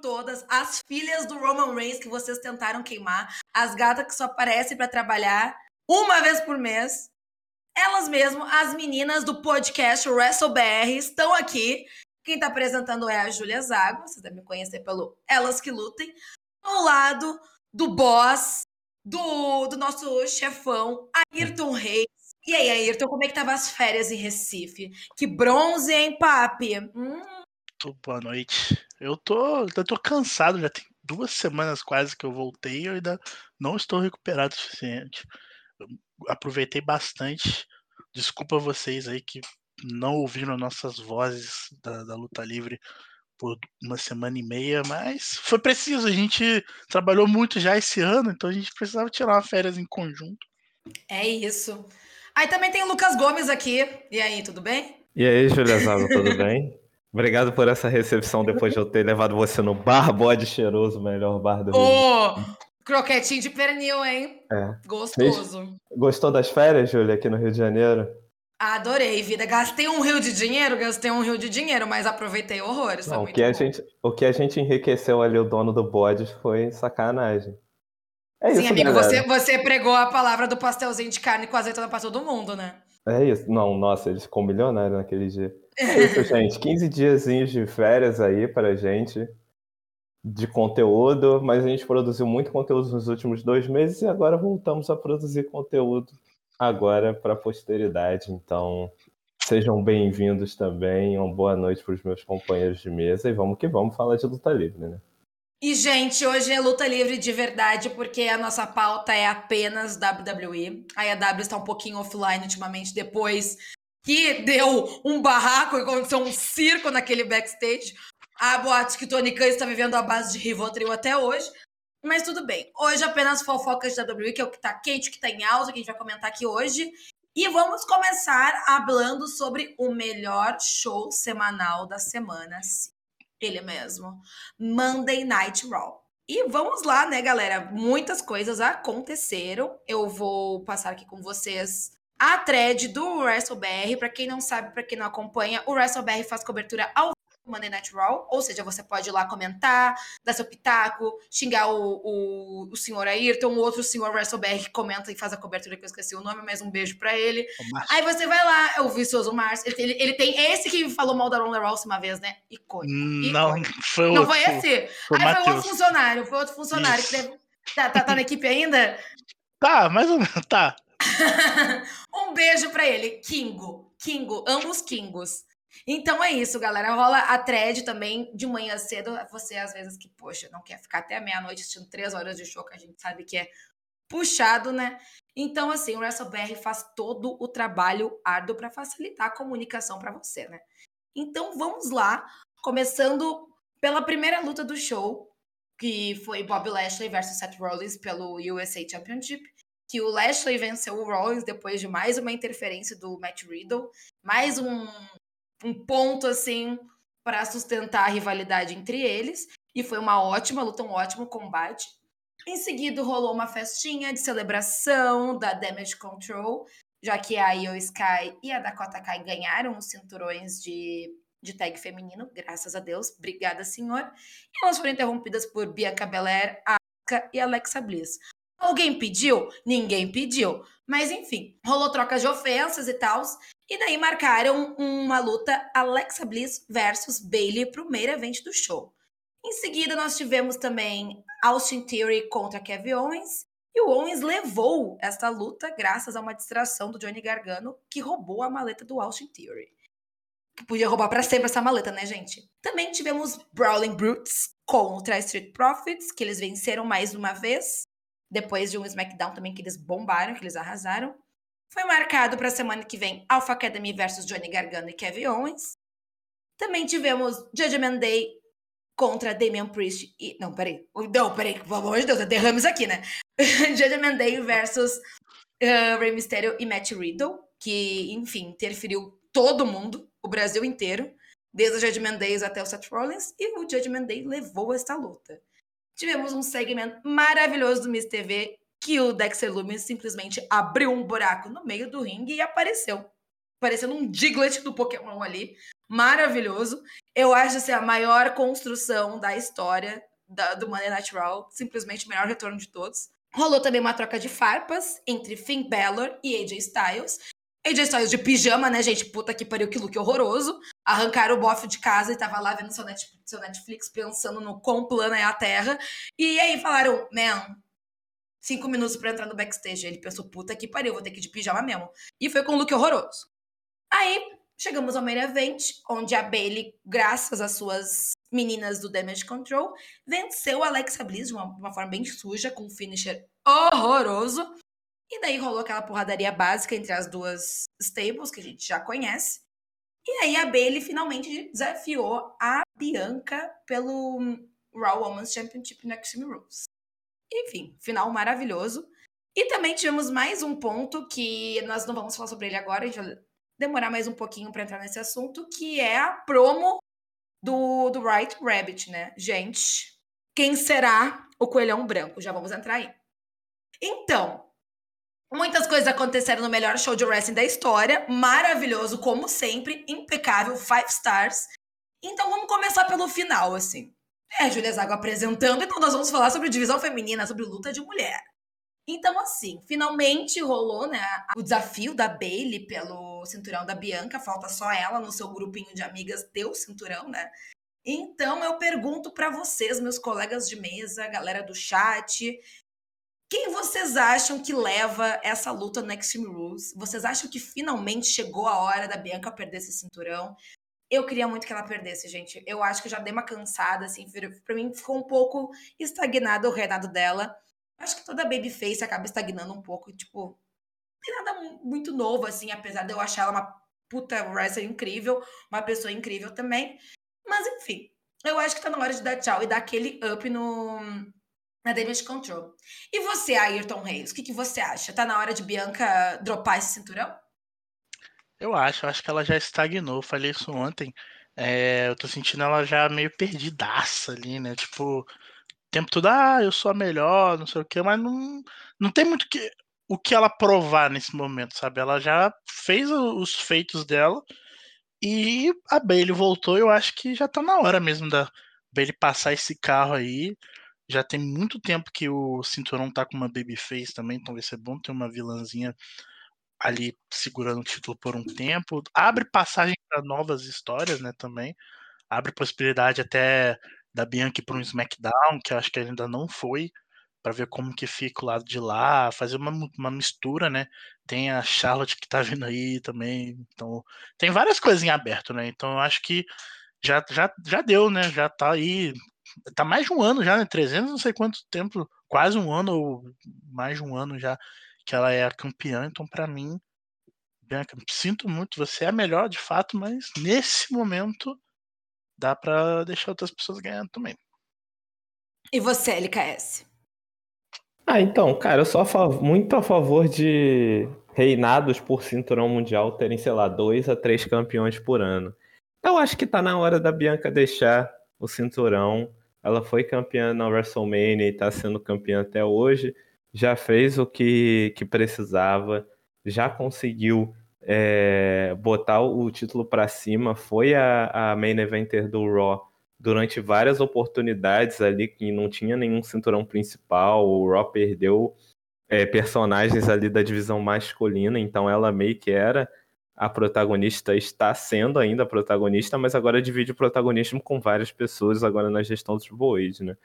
todas, as filhas do Roman Reigns que vocês tentaram queimar, as gatas que só aparecem para trabalhar uma vez por mês. Elas mesmo, as meninas do podcast WrestleBR, estão aqui. Quem está apresentando é a Júlia Zago, vocês devem me conhecer pelo Elas Que Lutem. Ao lado do boss, do, do nosso chefão, Ayrton Reis. E aí, Ayrton, como é que tava as férias em Recife? Que bronze, hein, papi? Hum. Boa noite. Eu tô, eu tô cansado, já tem duas semanas quase que eu voltei e eu ainda não estou recuperado o suficiente. Eu aproveitei bastante. Desculpa vocês aí que não ouviram nossas vozes da, da luta livre por uma semana e meia, mas foi preciso. A gente trabalhou muito já esse ano, então a gente precisava tirar uma férias em conjunto. É isso. Aí também tem o Lucas Gomes aqui. E aí, tudo bem? E aí, Julia Zago, tudo bem? Obrigado por essa recepção depois de eu ter levado você no bar bode cheiroso, melhor bar do Rio. Ô, croquetinho de pernil, hein? É. Gostoso. Gostou das férias, Júlia, aqui no Rio de Janeiro? Adorei, vida. Gastei um rio de dinheiro, gastei um rio de dinheiro, mas aproveitei horrores. Não, o, que a gente, o que a gente enriqueceu ali, o dono do bode, foi sacanagem. É Sim, isso, amigo, você, você pregou a palavra do pastelzinho de carne com azeitona pra todo mundo, né? É isso. Não, nossa, eles ficou milionário naquele dia. É isso, gente. 15 diazinhos de férias aí pra gente, de conteúdo, mas a gente produziu muito conteúdo nos últimos dois meses e agora voltamos a produzir conteúdo agora para a posteridade. Então, sejam bem-vindos também. Uma boa noite para os meus companheiros de mesa e vamos que vamos falar de luta livre, né? E, gente, hoje é luta livre de verdade, porque a nossa pauta é apenas WWE. A AEW está um pouquinho offline ultimamente, depois que deu um barraco e aconteceu um circo naquele backstage. A boate que Tony Khan está vivendo a base de Rivotril até hoje. Mas tudo bem. Hoje apenas fofocas da WWE, que é o que tá quente, que tá em alta, que a gente vai comentar aqui hoje. E vamos começar falando sobre o melhor show semanal da semana. Sim, ele mesmo. Monday Night Raw. E vamos lá, né, galera? Muitas coisas aconteceram. Eu vou passar aqui com vocês a thread do WrestleBR. Para quem não sabe, para quem não acompanha, o WrestleBR faz cobertura ao Monday Night Raw, ou seja, você pode ir lá comentar, dar seu pitaco, xingar o, o, o senhor Ayrton, o outro senhor WrestleBR que comenta e faz a cobertura que eu esqueci o nome, mas um beijo pra ele. Aí você vai lá, é o Vicioso Márcio, ele, ele, tem esse que falou mal da Ronda Rousey uma vez, né? Icônico. Não, foi Não foi esse? Foi Aí foi outro funcionário, foi outro funcionário Isso. que deve... Tá, tá, tá na equipe ainda? Tá, mais ou menos, tá. um beijo pra ele, Kingo. Kingo, ambos Kingos. Então é isso, galera. Rola a thread também de manhã cedo. Você, às vezes, que, poxa, não quer ficar até meia-noite assistindo três horas de show, que a gente sabe que é puxado, né? Então, assim, o WrestleBR faz todo o trabalho árduo para facilitar a comunicação para você, né? Então, vamos lá, começando pela primeira luta do show, que foi Bob Lashley versus Seth Rollins pelo USA Championship, que o Lashley venceu o Rollins depois de mais uma interferência do Matt Riddle, mais um, um ponto assim para sustentar a rivalidade entre eles. E foi uma ótima luta, um ótimo combate. Em seguida, rolou uma festinha de celebração da Damage Control, já que a Io Sky e a Dakota Kai ganharam os cinturões de, de tag feminino, graças a Deus. Obrigada, senhor. E elas foram interrompidas por Bianca Belair, Asuka e Alexa Bliss. Alguém pediu? Ninguém pediu. Mas enfim, rolou troca de ofensas e tal. E daí marcaram uma luta Alexa Bliss versus Bailey pro main event do show. Em seguida, nós tivemos também Austin Theory contra Kevin Owens. E o Owens levou esta luta graças a uma distração do Johnny Gargano, que roubou a maleta do Austin Theory. Que podia roubar para sempre essa maleta, né, gente? Também tivemos Brawling Brutes contra Street Profits, que eles venceram mais uma vez depois de um SmackDown também que eles bombaram, que eles arrasaram. Foi marcado para a semana que vem Alpha Academy versus Johnny Gargano e Kevin Owens. Também tivemos Judgment Day contra Damian Priest e... Não, peraí. Não, peraí. Pelo amor de Deus, derrames aqui, né? Judgment Day versus uh, Rey Mysterio e Matt Riddle, que, enfim, interferiu todo mundo, o Brasil inteiro, desde o Judgment Day até o Seth Rollins, e o Judgment Day levou esta luta tivemos um segmento maravilhoso do Miss TV que o Dexter Lumis simplesmente abriu um buraco no meio do ringue e apareceu. Parecendo um Diglett do Pokémon ali. maravilhoso. Eu acho assim, a maior construção da história da, do Monday Night Raw, simplesmente o melhor retorno de todos. Rolou também uma troca de farpas entre Finn Balor e AJ Styles. AJ Styles de pijama, né, gente? Puta que pariu, que look horroroso. Arrancaram o bofe de casa e tava lá vendo seu Netflix, seu Netflix pensando no quão plana é a Terra. E aí falaram, man, cinco minutos para entrar no backstage. Ele pensou, puta que pariu, vou ter que ir de pijama mesmo. E foi com um look horroroso. Aí chegamos ao main event, onde a Bailey, graças às suas meninas do Damage Control, venceu a Alexa Bliss de uma, uma forma bem suja, com um finisher horroroso. E daí rolou aquela porradaria básica entre as duas stables, que a gente já conhece. E aí a Bailey finalmente desafiou a Bianca pelo Raw Women's Championship no Extreme Rules. Enfim, final maravilhoso. E também tivemos mais um ponto que nós não vamos falar sobre ele agora, a gente vai demorar mais um pouquinho para entrar nesse assunto, que é a promo do, do Right Rabbit, né? Gente, quem será o coelhão branco? Já vamos entrar aí. Então, muitas coisas aconteceram no melhor show de wrestling da história, maravilhoso, como sempre, impecável, five stars. Então vamos começar pelo final, assim. É, Julia Zago apresentando, então nós vamos falar sobre divisão feminina, sobre luta de mulher. Então, assim, finalmente rolou, né, o desafio da Bailey pelo cinturão da Bianca. Falta só ela no seu grupinho de amigas ter o cinturão, né? Então, eu pergunto para vocês, meus colegas de mesa, galera do chat, quem vocês acham que leva essa luta no Extreme Rules? Vocês acham que finalmente chegou a hora da Bianca perder esse cinturão? Eu queria muito que ela perdesse, gente. Eu acho que já dei uma cansada, assim. Pra mim ficou um pouco estagnado o reinado dela. Acho que toda babyface acaba estagnando um pouco. Tipo, não tem nada muito novo, assim, apesar de eu achar ela uma puta wrestler incrível, uma pessoa incrível também. Mas, enfim, eu acho que tá na hora de dar tchau e dar aquele up no, na Damage Control. E você, Ayrton Reis, o que, que você acha? Tá na hora de Bianca dropar esse cinturão? Eu acho, eu acho que ela já estagnou. Falei isso ontem. É, eu tô sentindo ela já meio perdidaça ali, né? Tipo, tempo todo, ah, eu sou a melhor, não sei o que, mas não, não tem muito que, o que ela provar nesse momento, sabe? Ela já fez os feitos dela e a Bailey voltou. Eu acho que já tá na hora mesmo da Bailey passar esse carro aí. Já tem muito tempo que o cinturão tá com uma babyface também, então vai ser bom ter uma vilãzinha ali segurando o título por um tempo. Abre passagem para novas histórias, né, também. Abre possibilidade até da Bianca para um SmackDown, que eu acho que ainda não foi, para ver como que fica o lado de lá, fazer uma, uma mistura, né? Tem a Charlotte que tá vindo aí também, então tem várias coisas em aberto, né? Então eu acho que já, já, já deu, né? Já tá aí, tá mais de um ano já, né? 300 não sei quanto tempo, quase um ano ou mais de um ano já que ela é a campeã, então para mim Bianca, sinto muito, você é a melhor de fato, mas nesse momento dá para deixar outras pessoas ganhando também. E você, LKS? Ah, então, cara, eu sou a muito a favor de reinados por cinturão mundial terem, sei lá, dois a três campeões por ano. Eu acho que tá na hora da Bianca deixar o cinturão. Ela foi campeã na WrestleMania e tá sendo campeã até hoje. Já fez o que, que precisava, já conseguiu é, botar o título para cima, foi a, a main eventer do Raw durante várias oportunidades ali que não tinha nenhum cinturão principal, o Raw perdeu é, personagens ali da divisão masculina, então ela meio que era a protagonista, está sendo ainda a protagonista, mas agora divide o protagonismo com várias pessoas agora na gestão do Triple H, né?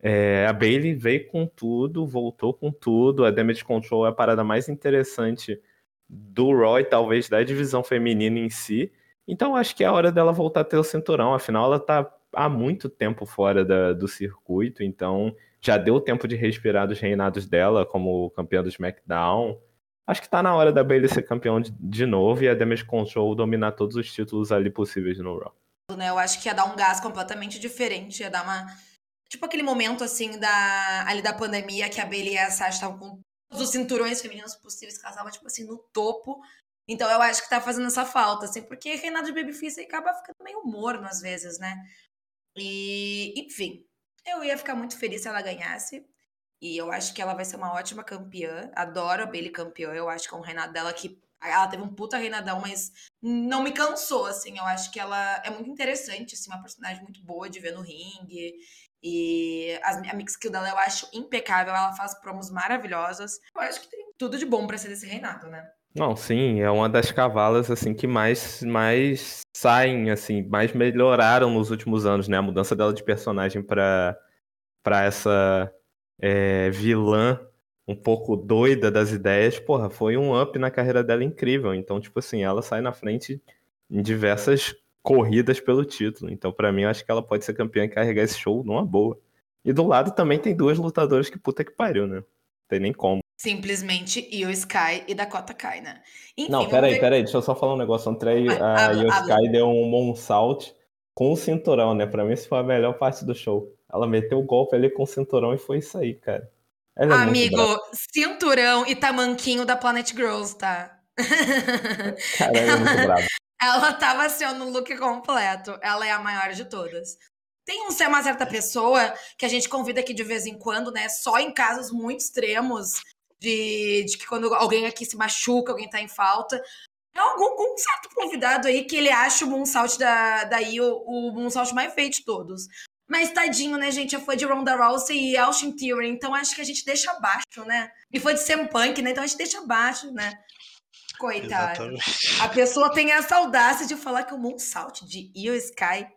É, a Bailey veio com tudo, voltou com tudo, a Damage Control é a parada mais interessante do e talvez da divisão feminina em si. Então acho que é a hora dela voltar a ter o cinturão. Afinal, ela tá há muito tempo fora da, do circuito, então já deu tempo de respirar dos reinados dela como campeã do SmackDown. Acho que tá na hora da Bailey ser campeão de, de novo e a Damage Control dominar todos os títulos ali possíveis no Raw. Né, eu acho que ia dar um gás completamente diferente, ia dar uma. Tipo aquele momento assim da ali da pandemia que a Bailey e a Sasha estavam com os cinturões femininos possíveis, tava, tipo assim, no topo. Então eu acho que tá fazendo essa falta, assim, porque reinado de Babyface acaba ficando meio morno às vezes, né? E, enfim, eu ia ficar muito feliz se ela ganhasse. E eu acho que ela vai ser uma ótima campeã. Adoro a Bailey campeã. Eu acho que é um reinado dela que. Ela teve um puta reinadão, mas não me cansou, assim. Eu acho que ela é muito interessante, assim, uma personagem muito boa de ver no ringue. E a, mix skill dela eu acho impecável, ela faz promos maravilhosas. Eu acho que tem tudo de bom para ser desse reinado, né? Não, sim, é uma das cavalas assim que mais mais saem assim, mais melhoraram nos últimos anos, né? A mudança dela de personagem para para essa é, vilã um pouco doida das ideias, porra, foi um up na carreira dela incrível. Então, tipo assim, ela sai na frente em diversas corridas pelo título. Então, para mim, eu acho que ela pode ser campeã e carregar esse show numa boa. E do lado também tem duas lutadoras que puta que pariu, né? Não tem nem como. Simplesmente Io Sky e Dakota Kai, né? Enfim, não, peraí, ver... peraí, deixa eu só falar um negócio. Ontem a, a Io Sky deu um moonsault com o cinturão, né? Pra mim, isso foi a melhor parte do show. Ela meteu o golpe ali com o cinturão e foi isso aí, cara. É Amigo, cinturão e tamanquinho da Planet Girls, tá? Cara, é muito bravo. Ela tava assim, no look completo. Ela é a maior de todas. Tem um, uma certa pessoa que a gente convida aqui de vez em quando, né? Só em casos muito extremos de, de que quando alguém aqui se machuca, alguém tá em falta. É algum, algum certo convidado aí que ele acha o Moonsault da, daí o, o Moonsault mais feito de todos. Mas tadinho, né, gente? Foi de Ronda Rousey e Austin Theory, então acho que a gente deixa abaixo, né? E foi de CM Punk, né? Então a gente deixa abaixo, né? Coitado. A pessoa tem essa audácia de falar que o Moonsault de Io Sky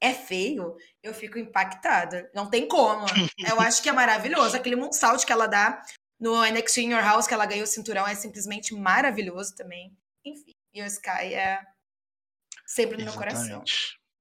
é feio, eu fico impactada. Não tem como. Eu acho que é maravilhoso. Aquele Moonsault que ela dá no NXT In Your House, que ela ganhou o cinturão, é simplesmente maravilhoso também. Enfim, Io Sky é sempre no Exatamente. meu coração.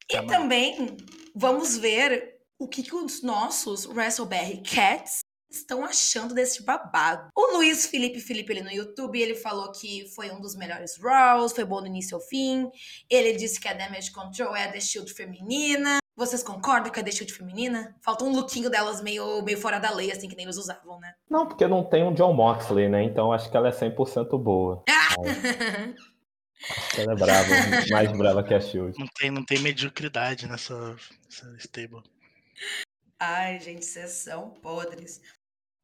E tá também vamos ver o que, que os nossos WrestleBerry Cats estão achando desse babado. O Luiz Felipe Felipe ele no YouTube, ele falou que foi um dos melhores Raws, foi bom do início ao fim. Ele disse que a Damage Control é a The Shield feminina. Vocês concordam com a The Shield feminina? Falta um lookinho delas meio, meio fora da lei, assim, que nem eles usavam, né? Não, porque não tem um John Moxley, né? Então acho que ela é 100% boa. Ah! Que ela é brava, mais brava que a Shield. Não tem, não tem mediocridade nessa, nessa stable. Ai, gente, vocês são podres.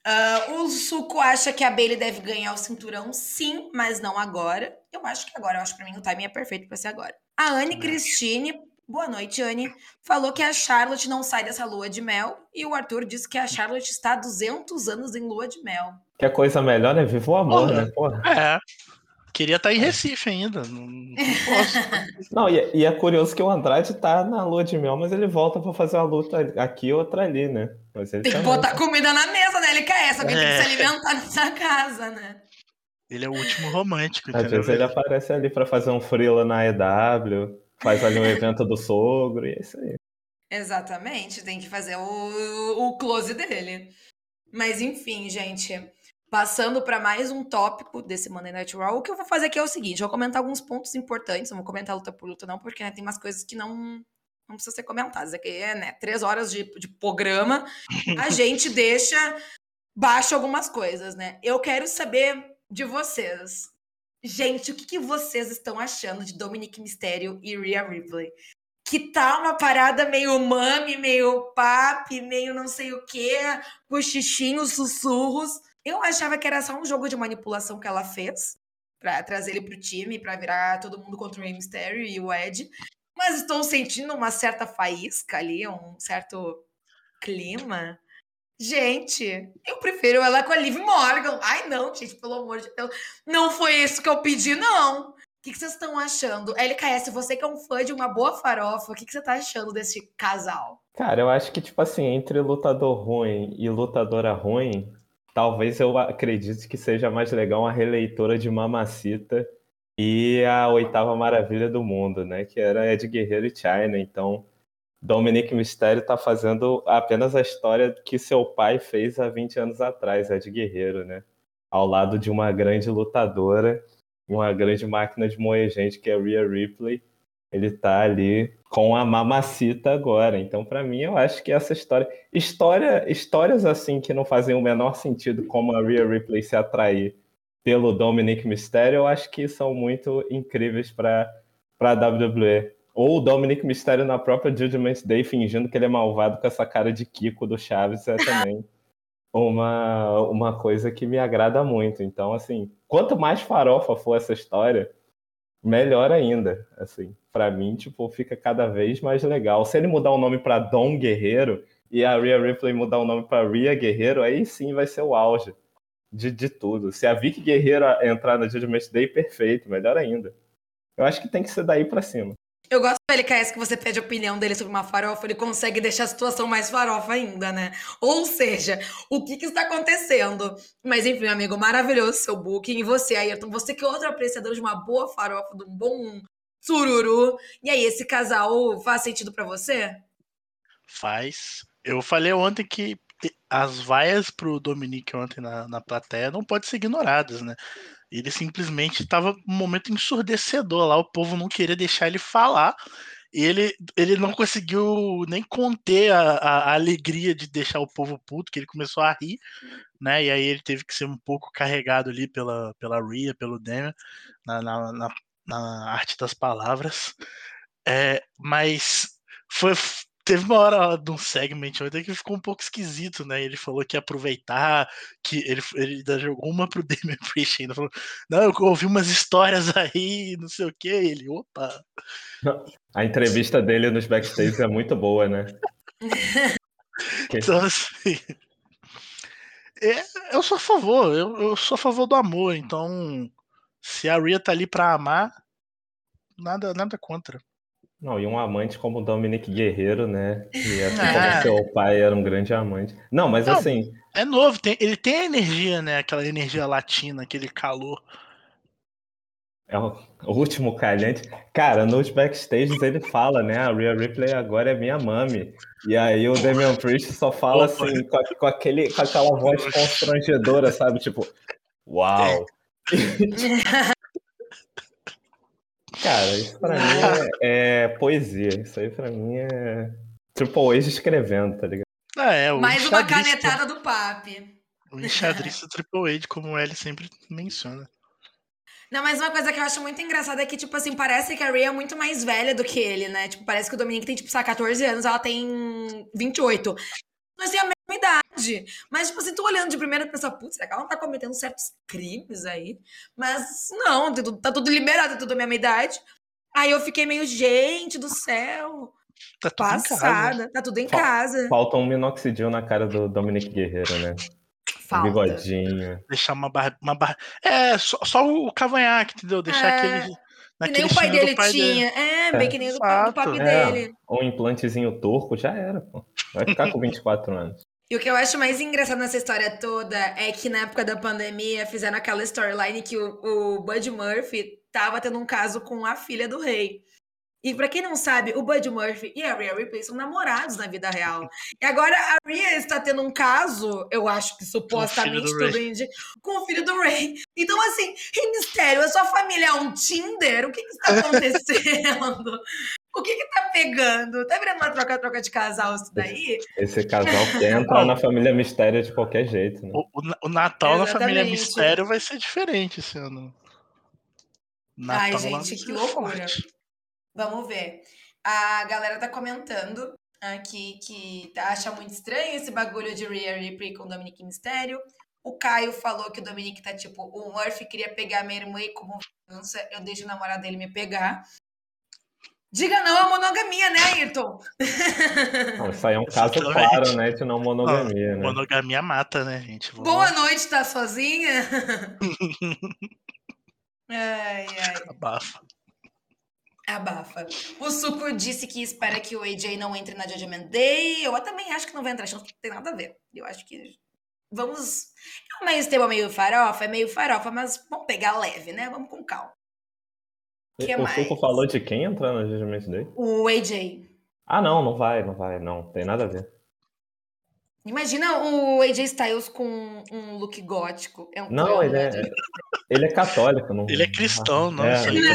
Uh, o Suco acha que a Bailey deve ganhar o cinturão, sim, mas não agora. Eu acho que agora, eu acho que pra mim o timing é perfeito pra ser agora. A Anne Christine, boa noite, Anne, falou que a Charlotte não sai dessa lua de mel. E o Arthur disse que a Charlotte está há 200 anos em lua de mel. Que a coisa melhor, né? Viva o amor, Porra. né? Porra. É. Queria estar tá em Recife ainda, não, não posso. não, e, é, e, é curioso que o Andrade tá na lua de mel, mas ele volta para fazer uma luta aqui e outra ali, né? tem que botar comida na mesa, né? Ele quer essa, alguém é. tem que se alimentar nessa casa, né? Ele é o último romântico, Às vezes ele aparece ali para fazer um freela na EW, faz ali um evento do sogro, e é isso aí. Exatamente, tem que fazer o, o close dele. Mas enfim, gente. Passando para mais um tópico desse Monday Night Raw, o que eu vou fazer aqui é o seguinte: eu vou comentar alguns pontos importantes, não vou comentar luta por luta, não, porque né, tem umas coisas que não, não precisam ser comentadas. Aqui é né, três horas de, de programa, a gente deixa baixo algumas coisas, né? Eu quero saber de vocês. Gente, o que, que vocês estão achando de Dominic Mysterio e Rhea Ripley? Que tá uma parada meio mami, meio papi, meio não sei o quê, cochichinhos, sussurros. Eu achava que era só um jogo de manipulação que ela fez para trazer ele pro time, para virar todo mundo contra o Rey Mysterio e o Ed. Mas estou sentindo uma certa faísca ali, um certo clima. Gente, eu prefiro ela com a Liv Morgan. Ai, não, gente, pelo amor de Deus. Não foi isso que eu pedi, não. O que, vocês estão achando? LKS, você que é um fã de uma boa farofa, o que, que você tá achando desse casal? Cara, eu acho que, tipo assim, entre lutador ruim e lutadora ruim, talvez eu acredite que seja mais legal uma releitura de Mamacita e a oitava maravilha do mundo, né? Que era Ed Guerreiro e China. Então, Dominic Mysterio está fazendo apenas a história que seu pai fez há 20 anos atrás, Ed Guerreiro, né? Ao lado de uma grande lutadora, uma grande máquina de moer gente que é Rhea Ripley. Ele tá ali com a mamacita agora. Então, para mim, eu acho que essa história, história, histórias assim que não fazem o menor sentido, como a Rhea Ripley se atrair pelo Dominic Mysterio, eu acho que são muito incríveis para para WWE. Ou o Dominic Mysterio na própria Judgment Day fingindo que ele é malvado com essa cara de Kiko do Chaves é também uma, uma coisa que me agrada muito. Então, assim, quanto mais farofa for essa história, melhor ainda, assim. Pra mim, tipo, fica cada vez mais legal. Se ele mudar o nome pra Dom Guerreiro e a Rhea Ripley mudar o nome pra Rhea Guerreiro, aí sim vai ser o auge de, de tudo. Se a Vicky Guerreiro entrar no Judgment Day, perfeito, melhor ainda. Eu acho que tem que ser daí pra cima. Eu gosto dele, KS, que você pede a opinião dele sobre uma farofa, ele consegue deixar a situação mais farofa ainda, né? Ou seja, o que, que está acontecendo? Mas enfim, amigo, maravilhoso seu booking. E você, Ayrton, você que é outro apreciador de uma boa farofa, de um bom sururu. E aí, esse casal faz sentido para você? Faz. Eu falei ontem que as vaias pro Dominique ontem na, na plateia não podem ser ignoradas, né? Ele simplesmente estava um momento ensurdecedor lá, o povo não queria deixar ele falar. E ele, ele não conseguiu nem conter a, a, a, alegria de deixar o povo puto, que ele começou a rir, né? E aí ele teve que ser um pouco carregado ali pela, pela Rhea, pelo Demian, na, na, na, na arte das palavras. É, mas foi, teve uma hora de um segment ontem que ficou um pouco esquisito, né? Ele falou que ia aproveitar, que ele, ele jogou uma pro Damian Priest ainda, falou, não, eu ouvi umas histórias aí, não sei o que, ele, opa. A entrevista dele nos backstage é muito boa, né? então, assim, é, eu sou a favor, eu, eu sou a favor do amor, então se a Rhea tá ali pra amar, nada, nada contra. Não, e um amante como o Dominic Guerreiro, né? E assim é. como seu pai era um grande amante. Não, mas Não, assim. É novo, tem, ele tem a energia, né? Aquela energia latina, aquele calor. É o, o último calhante. Cara, nos backstages ele fala, né? A Rhea Ripley agora é minha mami. E aí o Damian Priest só fala Opa. assim, com, com, aquele, com aquela voz constrangedora, sabe? Tipo, uau! Cara, isso pra mim é, é, poesia. Isso aí pra mim é Triple H escrevendo, tá ligado? Ah, é, o Mais uma canetada do papi. O enxadrista Triple H, como ele sempre menciona. Não, mas uma coisa que eu acho muito engraçada é que, tipo assim, parece que a Rhea é muito mais velha do que ele, né? Tipo, parece que o Dominique tem, tipo, 14 anos, ela tem 28. Nós temos a mesma idade. Mas, tipo assim, tô olhando de primeira e pensa, putz, será que ela não tá cometendo certos crimes aí? Mas não, tá tudo liberado, tudo a mesma idade. Aí eu fiquei meio, gente do céu. Tá tudo passada, tá tudo em casa. Falta um minoxidil na cara do Dominic Guerreiro, né? Falta. Um bigodinho. Deixar uma barra. Uma barra... É, só, só o cavanhaque, entendeu? Deixar é. aquele. Que nem o pai dele pai tinha. Dele. É, bem é. que nem o papi é. dele. Um implantezinho turco já era, pô. Vai ficar com 24 anos. E o que eu acho mais engraçado nessa história toda é que na época da pandemia fizeram aquela storyline que o, o Bud Murphy tava tendo um caso com a filha do rei. E para quem não sabe, o Bud Murphy e a Rhea Ripley são namorados na vida real. E agora a Rhea está tendo um caso, eu acho que supostamente tudo indica, com o filho do Ray. Então, assim, Rei Mistério, a sua família é um Tinder? O que, que está acontecendo? O que que tá pegando? Tá virando uma troca-troca de casal isso daí? Esse casal quer entrar na família Mistério de qualquer jeito, né? O, o, o Natal Exatamente. na família Mistério vai ser diferente esse ano. Natal Ai, gente, que loucura. Forte. Vamos ver. A galera tá comentando aqui que acha muito estranho esse bagulho de Rhea Ripley com Dominique Mistério. O Caio falou que o Dominique tá tipo, o Murphy queria pegar minha irmã e como vingança eu deixo o namorado dele me pegar. Diga não à monogamia, né, Ayrton? Não, isso aí é um caso claro, né, de não monogamia, né? Monogamia mata, né, gente? Vamos Boa noite, tá sozinha? ai, ai. Abafa. Abafa. O Suco disse que espera que o AJ não entre na Judgment Day. Eu também acho que não vai entrar, não tem nada a ver. Eu acho que vamos. É um meio meio farofa, é meio farofa, mas vamos pegar leve, né? Vamos com calma que o mais? Suco falou de quem entrar no Judgment Day? O AJ. Ah, não, não vai, não vai, não. Tem nada a ver. Imagina o AJ Styles com um look gótico. É um não, ele é, ele é católico. Não... Ele é cristão, não. É, ele, é.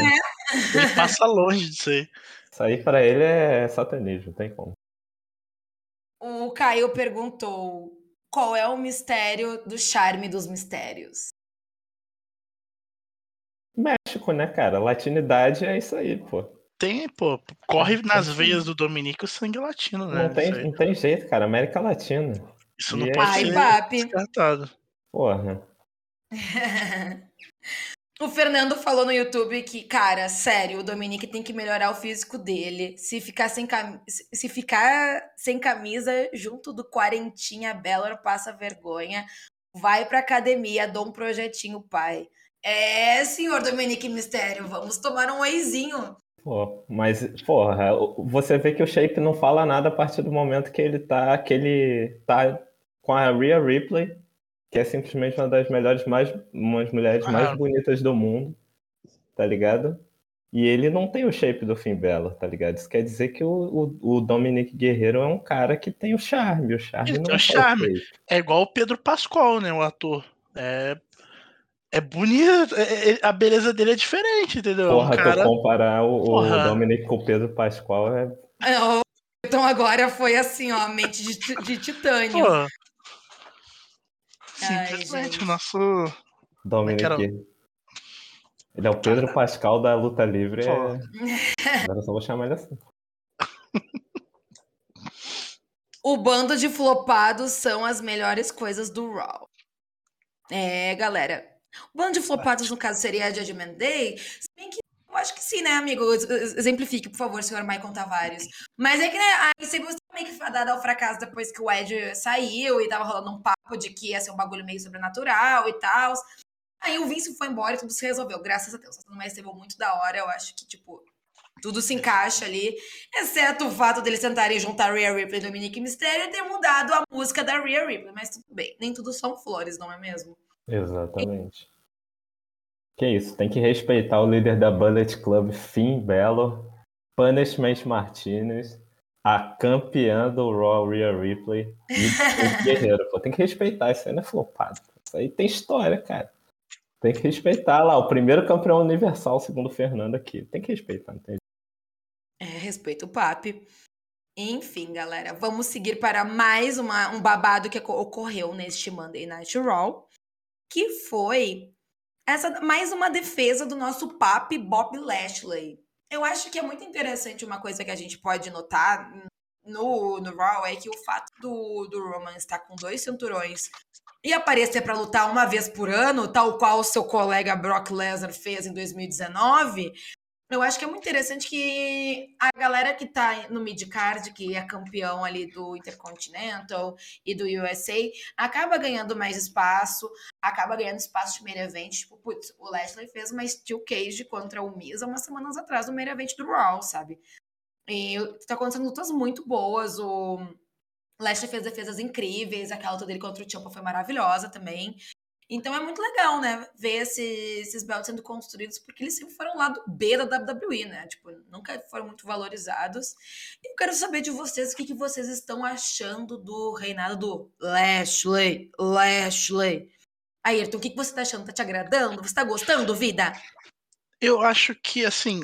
ele passa longe disso aí. Isso aí pra ele é satanismo, não tem como. O Caio perguntou qual é o mistério do charme dos mistérios. México, né, cara? Latinidade é isso aí, pô. Tem, pô. Corre nas veias do Dominique o sangue latino, né? Não tem, não tem jeito, cara. América Latina. Isso não e pode é... ser Ai, descartado. Porra. O Fernando falou no YouTube que, cara, sério, o Dominique tem que melhorar o físico dele. Se ficar sem, cam... se ficar sem camisa junto do Quarentinha Bellor, passa vergonha. Vai pra academia, dou um projetinho, pai. É, senhor Dominique Mistério, vamos tomar um eizinho. Pô, mas, porra, você vê que o Shape não fala nada a partir do momento que ele tá, que ele tá com a Rhea Ripley que é simplesmente uma das melhores, mais, umas mulheres mais bonitas do mundo, tá ligado? E ele não tem o shape do Finn Bella, tá ligado? Isso quer dizer que o, o, o Dominic Guerreiro é um cara que tem o charme, o charme ele não tem o é charme. É igual o Pedro Pascoal, né, o ator. É, é bonito, é, é, a beleza dele é diferente, entendeu? Porra, um cara... comparar o, o Dominic com o Pedro Pascoal é... é então agora foi assim, ó, mente de, de titânio. Pô, Simplesmente o nosso. Dominic. Era... Ele é o Pedro Pascal da luta livre. É... Agora só vou chamar ele assim. O bando de flopados são as melhores coisas do Raw. É, galera. O bando de flopados, no caso, seria a Judgment Day. Se bem que eu acho que sim, né, amigo? Exemplifique, por favor, senhor Michael Tavares. Mas é que, né, a você meio que fadada ao fracasso depois que o Ed saiu e tava rolando um papo de que ia ser um bagulho meio sobrenatural e tal. Aí o Vince foi embora e tudo se resolveu, graças a Deus. Não recebeu muito da hora, eu acho que, tipo, tudo se encaixa ali, exceto o fato deles tentarem juntar Rhea Ripley e Dominique Mysterio e ter mudado a música da Rhea Ripley. Mas tudo bem, nem tudo são flores, não é mesmo? Exatamente. Que isso, tem que respeitar o líder da Bullet Club, Finn Belo, Punishment Martinez, a campeã do Raw Rhea Ripley e o Guerreiro. Pô, tem que respeitar, isso aí não é flopado. Isso aí tem história, cara. Tem que respeitar lá, o primeiro campeão universal, segundo o Fernando aqui. Tem que respeitar, não tem É, respeito o papi. Enfim, galera, vamos seguir para mais uma, um babado que ocorreu neste Monday Night Raw, que foi essa mais uma defesa do nosso papi Bob Lashley. Eu acho que é muito interessante uma coisa que a gente pode notar no, no Raw é que o fato do, do Roman estar com dois cinturões e aparecer para lutar uma vez por ano, tal qual seu colega Brock Lesnar fez em 2019, eu acho que é muito interessante que a galera que tá no midcard, que é campeão ali do Intercontinental e do USA, acaba ganhando mais espaço, acaba ganhando espaço de main event. Tipo, putz, o Lashley fez uma Steel Cage contra o Miz há umas semanas atrás no main event do Raw, sabe? E tá acontecendo lutas muito boas, o... Lashley fez defesas incríveis, aquela luta dele contra o Ciampa foi maravilhosa também. Então é muito legal, né? Ver esse, esses belts sendo construídos, porque eles sempre foram lá do B da WWE, né? Tipo, nunca foram muito valorizados. E eu quero saber de vocês o que, que vocês estão achando do reinado do Lashley. Lashley. Ayrton, o que, que você tá achando? Tá te agradando? Você tá gostando, vida? Eu acho que, assim,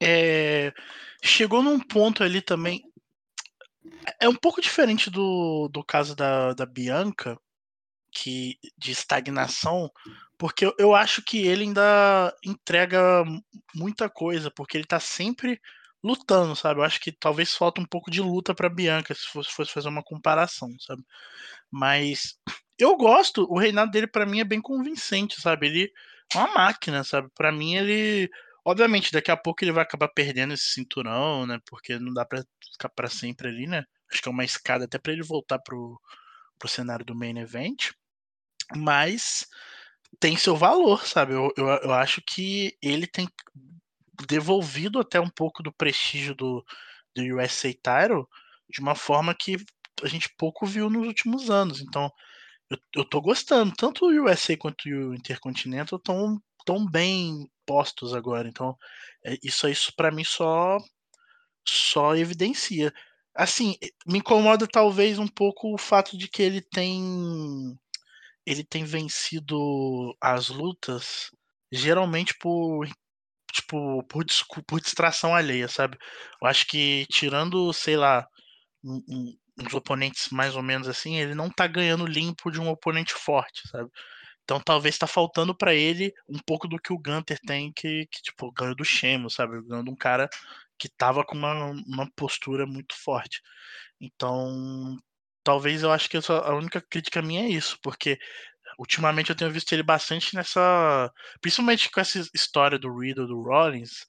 é... chegou num ponto ali também. É um pouco diferente do, do caso da, da Bianca, que de estagnação, porque eu, acho que ele ainda entrega muita coisa, porque ele tá sempre lutando, sabe? Eu acho que talvez falta um pouco de luta para Bianca, se fosse, fosse, fazer uma comparação, sabe? Mas eu gosto, o reinado dele para mim é bem convincente, sabe? Ele é uma máquina, sabe? Para mim ele obviamente daqui a pouco ele vai acabar perdendo esse cinturão, né? Porque não dá para ficar para sempre ali, né? Acho que é uma escada até para ele voltar pro pro cenário do main event mas tem seu valor, sabe? Eu, eu, eu, acho que ele tem devolvido até um pouco do prestígio do, do USA Title de uma forma que a gente pouco viu nos últimos anos. Então, eu, eu tô gostando. Tanto o USA quanto o Intercontinental estão tão bem postos agora. Então, é, isso isso para mim só só evidencia. Assim, me incomoda talvez um pouco o fato de que ele tem ele tem vencido as lutas geralmente por tipo por, por distração alheia, sabe? Eu acho que tirando, sei lá, um, um, uns oponentes mais ou menos assim, ele não tá ganhando limpo de um oponente forte, sabe? Então talvez tá faltando para ele um pouco do que o Gunter tem, que, que tipo, ganhou do Shemo, sabe? Ganhou de um cara que tava com uma, uma postura muito forte. Então, talvez eu acho que a única crítica minha é isso, porque ultimamente eu tenho visto ele bastante nessa. Principalmente com essa história do Riddle do Rollins.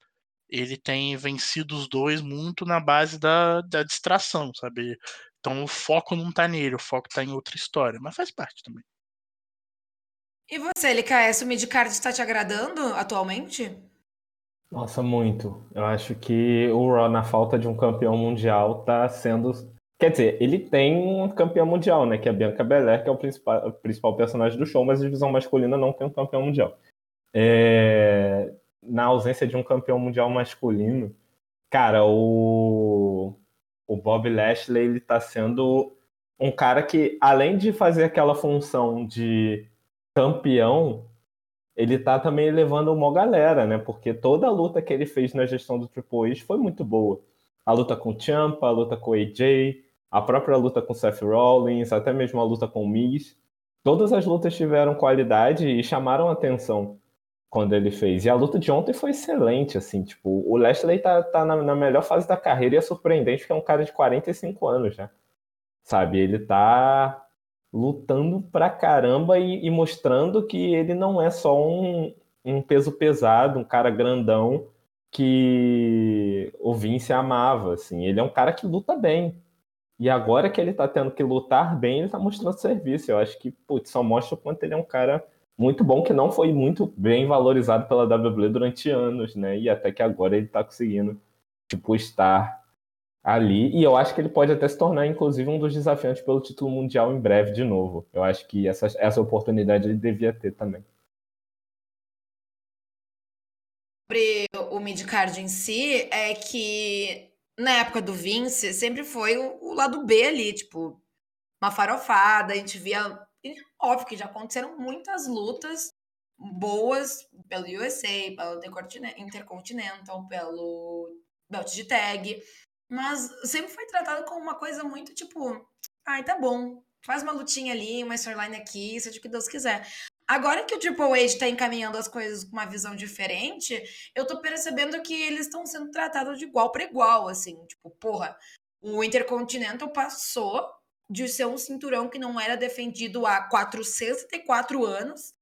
Ele tem vencido os dois muito na base da, da distração, sabe? Então o foco não tá nele, o foco tá em outra história, mas faz parte também. E você, LKS, o midcard está te agradando atualmente? Nossa, muito. Eu acho que o Raw, na falta de um campeão mundial, tá sendo. Quer dizer, ele tem um campeão mundial, né? Que é a Bianca Belair, que é o principal, o principal personagem do show, mas a divisão masculina não tem um campeão mundial. É... Na ausência de um campeão mundial masculino, cara, o, o Bob Lashley, ele tá sendo um cara que, além de fazer aquela função de campeão, ele tá também levando uma galera, né? Porque toda a luta que ele fez na gestão do Triple H foi muito boa. A luta com o Ciampa, a luta com o AJ, a própria luta com Seth Rollins, até mesmo a luta com o Miz. Todas as lutas tiveram qualidade e chamaram atenção quando ele fez. E a luta de ontem foi excelente, assim, tipo, o Lashley tá, tá na, na melhor fase da carreira e é surpreendente porque é um cara de 45 anos já. Sabe, ele tá lutando pra caramba e, e, mostrando que ele não é só um, um peso pesado, um cara grandão que o Vince amava, assim. Ele é um cara que luta bem. E agora que ele tá tendo que lutar bem, ele tá mostrando serviço. Eu acho que, putz, só mostra o quanto ele é um cara muito bom, que não foi muito bem valorizado pela WWE durante anos, né? E até que agora ele tá conseguindo, tipo, estar ali. E eu acho que ele pode até se tornar, inclusive, um dos desafiantes pelo título mundial em breve de novo. Eu acho que essa, essa oportunidade ele devia ter também. Sobre o midcard em si, é que na época do Vince sempre foi o, o lado B ali, tipo, uma farofada, a gente via. Óbvio que já aconteceram muitas lutas boas pelo USA, pelo Intercontinental, pelo Belt de Tag. Mas sempre foi tratado como uma coisa muito tipo, ai, tá bom, faz uma lutinha ali, uma storyline aqui, seja o que Deus quiser. Agora que o Triple H tá encaminhando as coisas com uma visão diferente, eu tô percebendo que eles estão sendo tratados de igual para igual, assim. Tipo, porra, o Intercontinental passou de ser um cinturão que não era defendido há 404 anos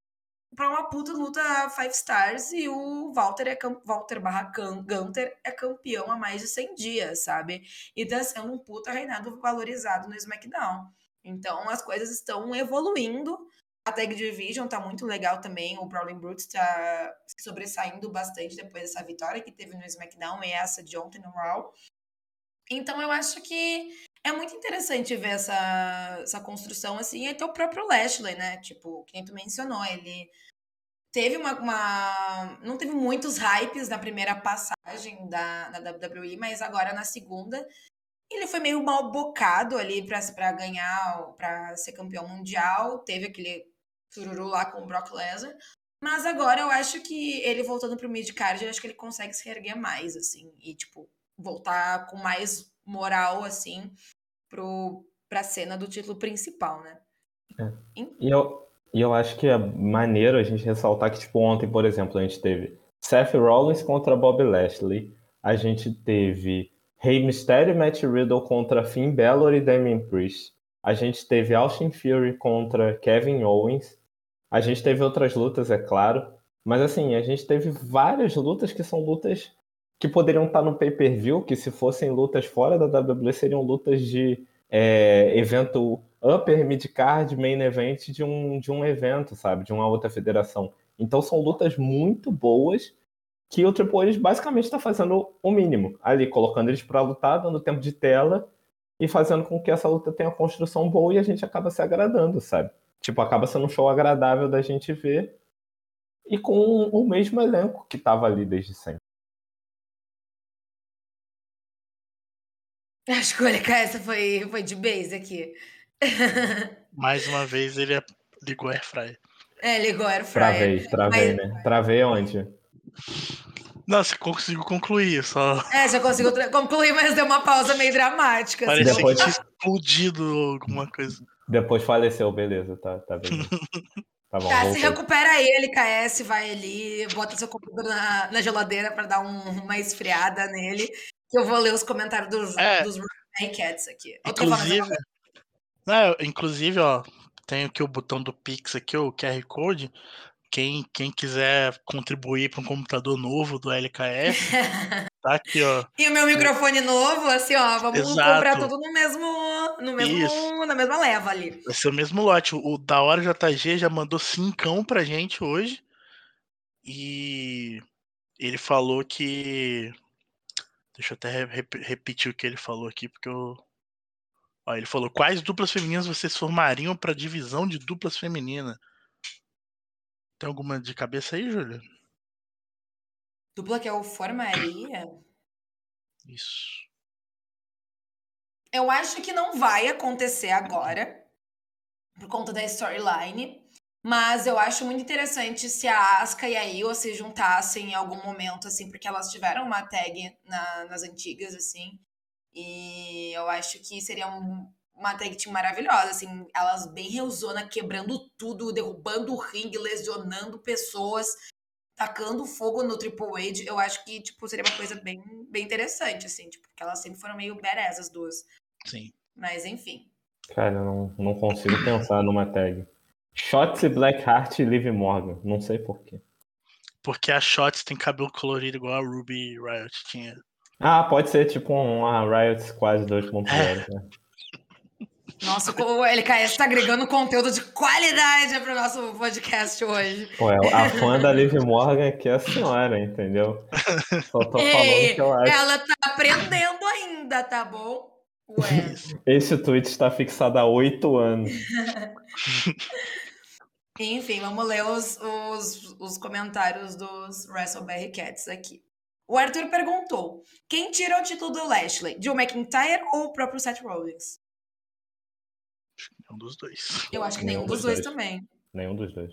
para uma puta luta five stars e o Walter é Walter barra Gunter é campeão há mais de 100 dias, sabe? E tá sendo um puta reinado valorizado no SmackDown. Então as coisas estão evoluindo. A Tag Division tá muito legal também. O Brawling Brutes tá sobressaindo bastante depois dessa vitória que teve no SmackDown e essa de ontem no Raw. Então eu acho que é muito interessante ver essa, essa construção assim, e até o próprio Lashley, né? Tipo, quem tu mencionou, ele teve uma, uma, Não teve muitos hypes na primeira passagem da, da WWE, mas agora na segunda. Ele foi meio mal bocado ali para ganhar, para ser campeão mundial. Teve aquele tururu lá com o Brock Lesnar. Mas agora eu acho que ele voltando pro mid-card, eu acho que ele consegue se erguer mais, assim. E, tipo, voltar com mais moral, assim, pro, pra cena do título principal, né? É. E eu, e eu acho que é maneiro a gente ressaltar que, tipo, ontem, por exemplo, a gente teve Seth Rollins contra Bob Lashley, a gente teve Rey Mysterio e Matt Riddle contra Finn Balor e Damien Priest, a gente teve Austin Fury contra Kevin Owens, a gente teve outras lutas, é claro, mas assim, a gente teve várias lutas que são lutas que poderiam estar no pay-per-view, que se fossem lutas fora da WWE seriam lutas de é, evento upper, mid-card, main event de um, de um evento, sabe? De uma outra federação. Então são lutas muito boas que o Triple H basicamente está fazendo o mínimo ali, colocando eles para lutar, dando tempo de tela e fazendo com que essa luta tenha construção boa e a gente acaba se agradando, sabe? Tipo, acaba sendo um show agradável da gente ver e com o mesmo elenco que estava ali desde sempre. A escolha essa foi, foi de base aqui. Mais uma vez ele é, ligou a Airfryer. É, ligou a Airfryer. Travei, travei, Mas... né? Travei onde? Não, você conseguiu concluir, só. É, já conseguiu concluir, mas deu uma pausa meio dramática. Assim. Parecia depois... que tinha explodido alguma coisa. Depois faleceu, beleza, tá, tá beleza. Tá, bom, tá se recupera aí, LKS, vai ali, bota seu computador na, na geladeira para dar um, uma esfriada nele que eu vou ler os comentários dos, é. dos Cats aqui. Inclusive, não, inclusive, ó, tenho aqui o botão do Pix aqui, o QR Code. Quem, quem quiser contribuir para um computador novo do LKF, tá aqui, ó. E o meu microfone novo, assim, ó, vamos Exato. comprar tudo no mesmo, no mesmo, Isso. na mesma leva ali. Vai ser o mesmo lote. O da hora JG já mandou cincão pra gente hoje. E ele falou que. Deixa eu até rep- repetir o que ele falou aqui, porque eu. Ó, ele falou: quais duplas femininas vocês formariam pra divisão de duplas femininas? Tem alguma de cabeça aí, Júlia? Dupla que eu formaria. Isso. Eu acho que não vai acontecer agora, por conta da storyline. Mas eu acho muito interessante se a Asuka e a Io se juntassem em algum momento, assim, porque elas tiveram uma tag na- nas antigas, assim. E eu acho que seria um- uma tag team maravilhosa, assim. Elas bem reusona, quebrando tudo, derrubando o ringue, lesionando pessoas, tacando fogo no Triple H. Eu acho que, tipo, seria uma coisa bem, bem interessante, assim, tipo, porque elas sempre foram meio badass, as duas. Sim. Mas, enfim. Cara, eu não, não consigo pensar numa tag. Shotzi Blackheart e Liv Morgan. Não sei porquê. Porque a Shots tem cabelo colorido igual a Ruby Riot tinha. Ah, pode ser tipo uma Riot quase 2.0. né? Nossa, o LKS tá agregando conteúdo de qualidade pro nosso podcast hoje. Pô, é- a fã da Liv Morgan aqui é a senhora, entendeu? Só tô falando Ei, que eu acho. ela tá aprendendo ainda, tá bom? Ué. Esse tweet está fixado há oito anos. Enfim, vamos ler os, os, os comentários dos WrestleBerry Cats aqui. O Arthur perguntou: quem tira o título do Lashley? Joe McIntyre ou o próprio Seth Rollins? Um dos dois. Eu acho que Nenhum nenhum dos dos dois dois. também. Nenhum dos dois.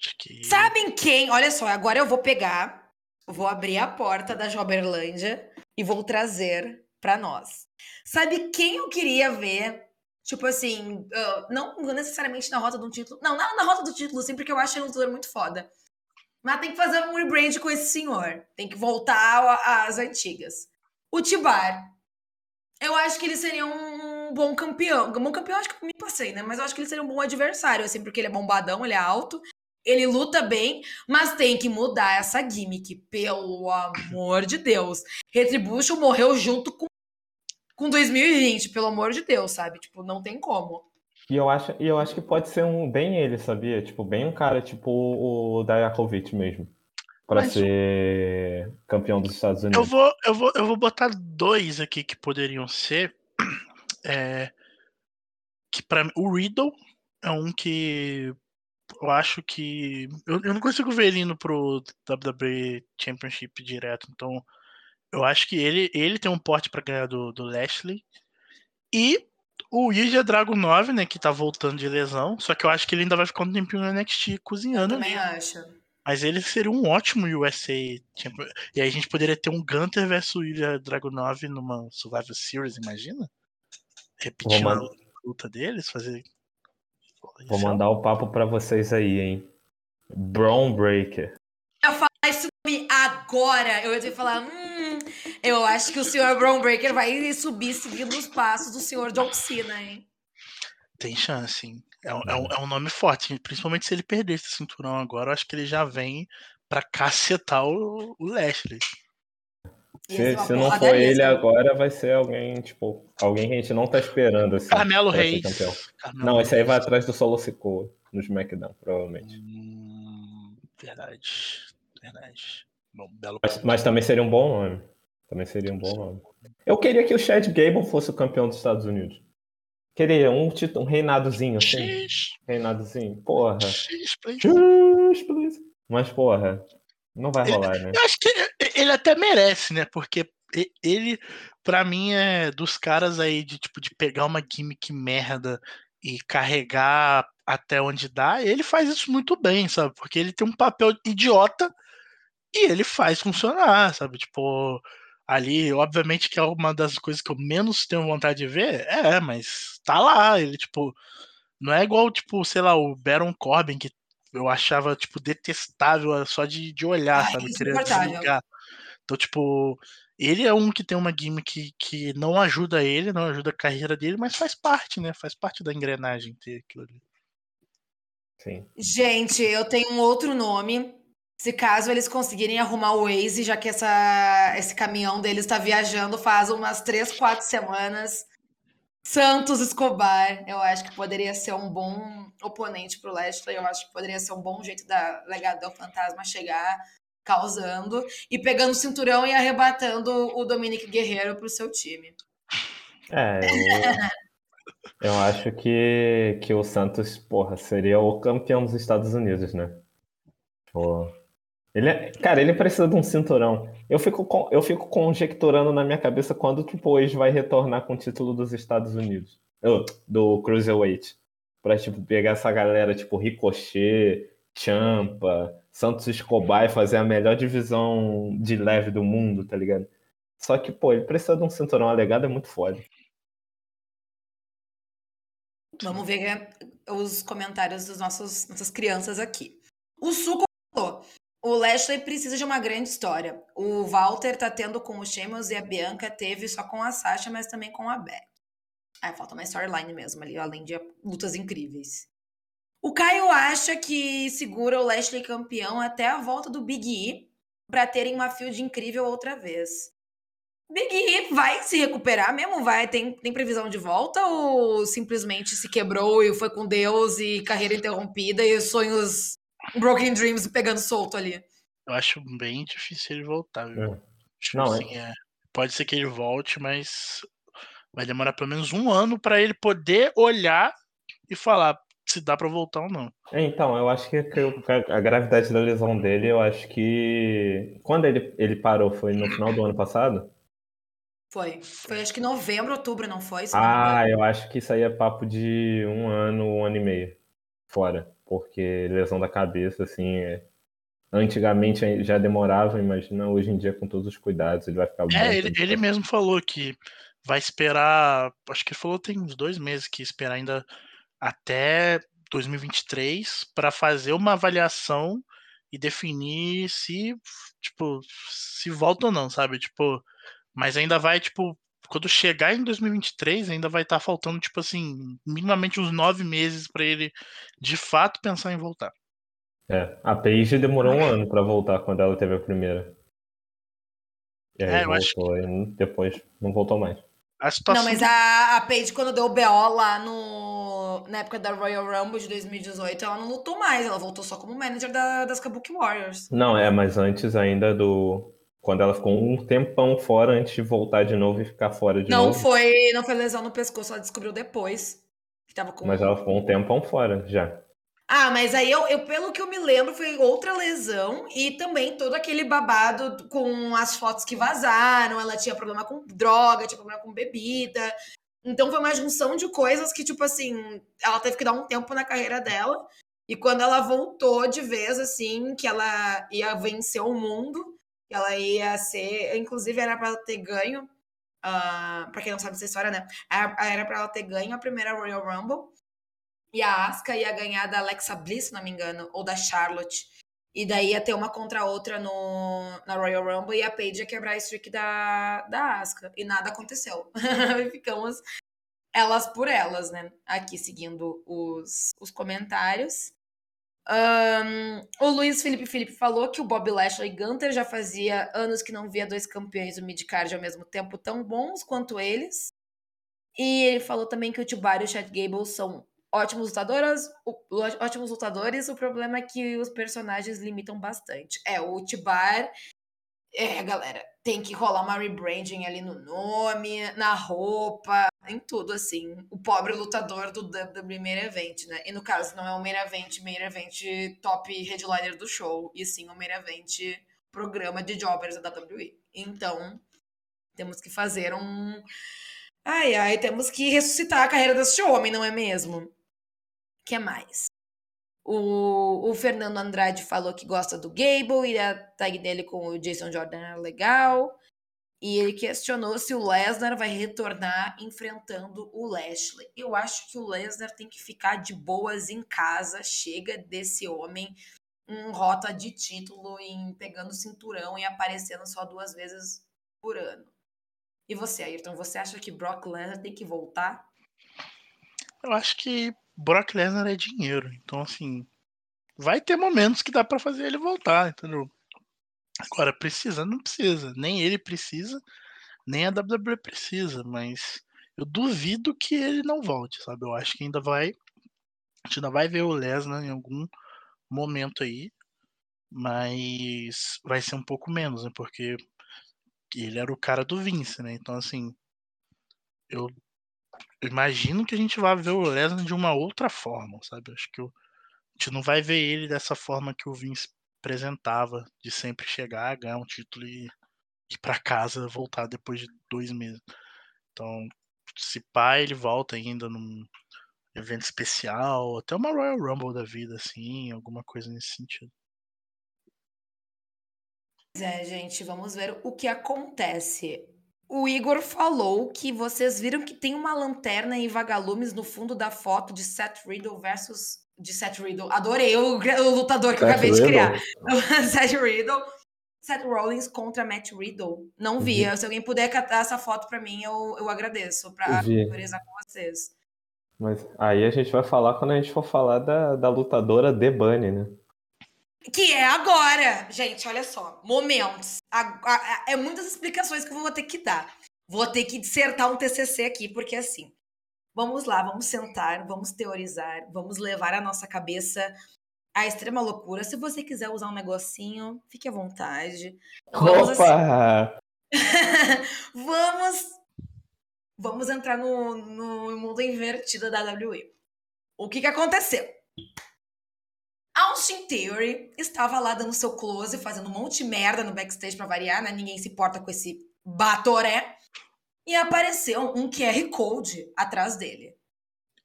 Acho que. Sabem quem? Olha só, agora eu vou pegar, vou abrir a porta da Joberlândia e vou trazer pra nós. Sabe quem eu queria ver? Tipo assim, ah, não necessariamente na rota do título. Não, não na rota do título, sim, porque eu acho ele um lutador muito foda. Mas tem que fazer um rebrand com esse senhor. Tem que voltar às antigas. O Tibar. Eu acho que ele seria um bom campeão. Um bom campeão, acho que me passei, né? Mas eu acho que ele seria um bom adversário, assim, porque ele é bombadão, ele é alto. Ele luta bem, mas tem que mudar essa gimmick, pelo amor de Deus. Retribution morreu junto com, com 2020, pelo amor de Deus, sabe? Tipo, não tem como. E eu acho, e eu acho que pode ser um bem ele, sabia? Tipo, bem um cara tipo o Dajakovic mesmo. Pra Mas- ser campeão dos Estados Eu Unidos. vou, eu, vou, eu vou botar dois aqui que poderiam ser. É, que para o Riddle é um que eu acho que. Eu, eu não consigo ver ele indo pro WWE Championship direto, então eu acho que ele, ele tem um porte pra ganhar do, do Lashley. E o Ilja Dragon 9, né, que tá voltando de lesão, só que eu acho que ele ainda vai ficar um tempinho no NXT cozinhando ali. Também acho. Mas ele seria um ótimo USA Champion. E aí a gente poderia ter um Gunter versus o Ilya Dragunov numa Survivor Series, imagina? Repetindo Vou a mandar- luta deles, fazer. Vou Isso mandar o papo pra vocês aí, hein? Braun Breaker. Eu ia falar esse nome agora. Eu ia ter que falar, hum, eu acho que o senhor Brown Breaker vai subir seguindo os passos do senhor John Cena, hein? Tem chance, hein? É, um- é um, é um nome forte, principalmente se ele perder esse cinturão agora, eu acho que ele já vem pra cacetar o, o Lashley. Se, uma se não for ele agora, vai ser alguém, tipo, alguém que a gente não tá esperando, assim. Carmelo Reis. Carmelo Não, esse aí vai atrás do Solo Sikoa no SmackDown, provavelmente. Hum, verdade. Verdade. Bom, belo Mas, mas também seria um bom nome. Também seria um bom nome. Eu queria que o Chad Gable fosse o campeão dos Estados Unidos. Queria um, título, um reinadozinho, assim. X, Reinadozinho. Porra. X, please. Please. Mas, porra, não vai rolar, né? Eu acho que ele até merece, né? Porque ele, pra mim, é dos caras aí de tipo de pegar uma gimmick merda e carregar até onde dá, ele faz isso muito bem, sabe? Porque ele tem um papel idiota e ele faz funcionar, sabe? Tipo, ali, obviamente que é uma das coisas que eu menos tenho vontade de ver, é, mas tá lá, ele, tipo, não é igual, tipo, sei lá, o Baron Corbin, que eu achava, tipo, detestável só de, de olhar, Ai, sabe? Queria desligar. Então, tipo, ele é um que tem uma gimmick que não ajuda ele, não ajuda a carreira dele, mas faz parte, né? Faz parte da engrenagem ter aquilo ali. Sim. Gente, eu tenho um outro nome. Se caso eles conseguirem arrumar o Waze, já que essa, esse caminhão deles está viajando faz umas três, quatro semanas. Santos Escobar, eu acho que poderia ser um bom oponente pro Lashley. Eu acho que poderia ser um bom jeito da Legado do Fantasma chegar causando e pegando o cinturão e arrebatando o Dominic Guerreiro pro seu time. É, eu, eu acho que, que o Santos, porra, seria o campeão dos Estados Unidos, né? Pô. Ele é, cara, ele precisa de um cinturão. Eu fico, eu fico conjecturando na minha cabeça quando tipo, hoje vai retornar com o título dos Estados Unidos. Do Cruiserweight. Pra, tipo, pegar essa galera, tipo, Ricochet, Champa, Santos Escobar e fazer a melhor divisão de leve do mundo, tá ligado? Só que, pô, ele precisa de um cinturão alegado, é muito foda. Vamos ver os comentários das nossas crianças aqui. O Suco falou: o Lashley precisa de uma grande história. O Walter tá tendo com o Sheamus e a Bianca teve só com a Sasha, mas também com a Beck. Aí falta uma storyline mesmo ali, além de lutas incríveis. O Caio acha que segura o Lashley campeão até a volta do Big E para terem uma field incrível outra vez. Big E vai se recuperar mesmo? Vai tem, tem previsão de volta ou simplesmente se quebrou e foi com Deus e carreira interrompida e sonhos Broken Dreams pegando solto ali. Eu acho bem difícil ele voltar, viu? É. Não, assim, é. Pode ser que ele volte, mas vai demorar pelo menos um ano para ele poder olhar e falar se dá para voltar ou não. É, então, eu acho que a gravidade da lesão dele, eu acho que quando ele, ele parou foi no final do ano passado. Foi. Foi acho que novembro, outubro, não foi? ah, não eu acho que isso aí é papo de um ano, um ano e meio fora porque lesão da cabeça, assim, é... antigamente já demorava, imagina hoje em dia com todos os cuidados, ele vai ficar É, ele, ele mesmo falou que vai esperar, acho que ele falou tem uns dois meses que esperar ainda até 2023 para fazer uma avaliação e definir se, tipo, se volta ou não, sabe? Tipo, mas ainda vai, tipo, quando chegar em 2023, ainda vai estar tá faltando, tipo assim, minimamente uns nove meses para ele de fato pensar em voltar. É, a Paige demorou um ano para voltar quando ela teve a primeira. E aí é, voltou, acho que... e depois não voltou mais. Situação... Não, mas a, a Paige, quando deu o BO lá no, na época da Royal Rumble de 2018, ela não lutou mais, ela voltou só como manager da, das Kabuki Warriors. Não, é, mas antes ainda do, quando ela ficou um tempão fora antes de voltar de novo e ficar fora de não novo. Foi, não foi lesão no pescoço, ela descobriu depois. Que tava com... Mas ela ficou um tempão fora já. Ah, mas aí eu, eu, pelo que eu me lembro, foi outra lesão e também todo aquele babado com as fotos que vazaram. Ela tinha problema com droga, tinha problema com bebida. Então foi uma junção de coisas que, tipo assim, ela teve que dar um tempo na carreira dela. E quando ela voltou de vez, assim, que ela ia vencer o mundo, ela ia ser, inclusive era para ela ter ganho, uh, quem não sabe essa história, né? Era para ela ter ganho a primeira Royal Rumble e a Asuka ia ganhar da Alexa Bliss, se não me engano, ou da Charlotte. E daí ia ter uma contra a outra no, na Royal Rumble e a Paige ia quebrar a streak da, da Asuka. E nada aconteceu. Ficamos elas por elas, né? Aqui seguindo os, os comentários. Um, o Luiz Felipe Felipe falou que o Bob Lashley Gunter já fazia anos que não via dois campeões do midcard ao mesmo tempo tão bons quanto eles. E ele falou também que o Tibar e o Chad Gable são ótimos lutadoras, ótimos lutadores. O problema é que os personagens limitam bastante. É, o Tibar é, galera, tem que rolar uma rebranding ali no nome, na roupa, em tudo, assim. O pobre lutador do WWE Main Event, né? E no caso, não é o Main Event, Main Event top headliner do show, e sim o Main Event programa de jobbers da WWE. Então, temos que fazer um... Ai, ai, temos que ressuscitar a carreira desse homem, não é mesmo? Que mais? O, o, Fernando Andrade falou que gosta do Gable e a tag dele com o Jason Jordan era legal. E ele questionou se o Lesnar vai retornar enfrentando o Lashley. Eu acho que o Lesnar tem que ficar de boas em casa. Chega desse homem um rota de título em pegando cinturão e aparecendo só duas vezes por ano. E você, Ayrton, você acha que Brock Lesnar tem que voltar? Eu acho que Brock Lesnar é dinheiro, então assim, vai ter momentos que dá para fazer ele voltar, entendeu? Agora, precisa, não precisa. Nem ele precisa, nem a WWE precisa, mas eu duvido que ele não volte, sabe? Eu acho que ainda vai. A gente ainda vai ver o Lesnar em algum momento aí, mas vai ser um pouco menos, né? Porque ele era o cara do Vince, né? Então, assim, eu imagino que a gente vai ver o Lesnar de uma outra forma, sabe? Acho que a gente não vai ver ele dessa forma que o Vince apresentava, de sempre chegar, ganhar um título e ir para casa, voltar depois de dois meses. Então, se pá, ele volta ainda num evento especial, até uma Royal Rumble da vida, assim, alguma coisa nesse sentido. É, gente, vamos ver o que acontece. O Igor falou que vocês viram que tem uma lanterna em vagalumes no fundo da foto de Seth Riddle versus. De Seth Riddle. Adorei o, o lutador que Seth eu acabei Riddle. de criar. Seth Riddle. Seth Rollins contra Matt Riddle. Não vi. Se alguém puder catar essa foto para mim, eu, eu agradeço para conversar com vocês. Mas aí a gente vai falar quando a gente for falar da, da lutadora The Bunny, né? Que é agora. Gente, olha só. Momentos. A, a, é muitas explicações que eu vou ter que dar. Vou ter que dissertar um TCC aqui, porque assim. Vamos lá, vamos sentar, vamos teorizar, vamos levar a nossa cabeça à extrema loucura. Se você quiser usar um negocinho, fique à vontade. Vamos Opa! vamos vamos entrar no, no mundo invertido da WWE. O que que aconteceu? Austin Theory estava lá dando seu close, fazendo um monte de merda no backstage para variar, né? Ninguém se importa com esse batoré. E apareceu um QR Code atrás dele.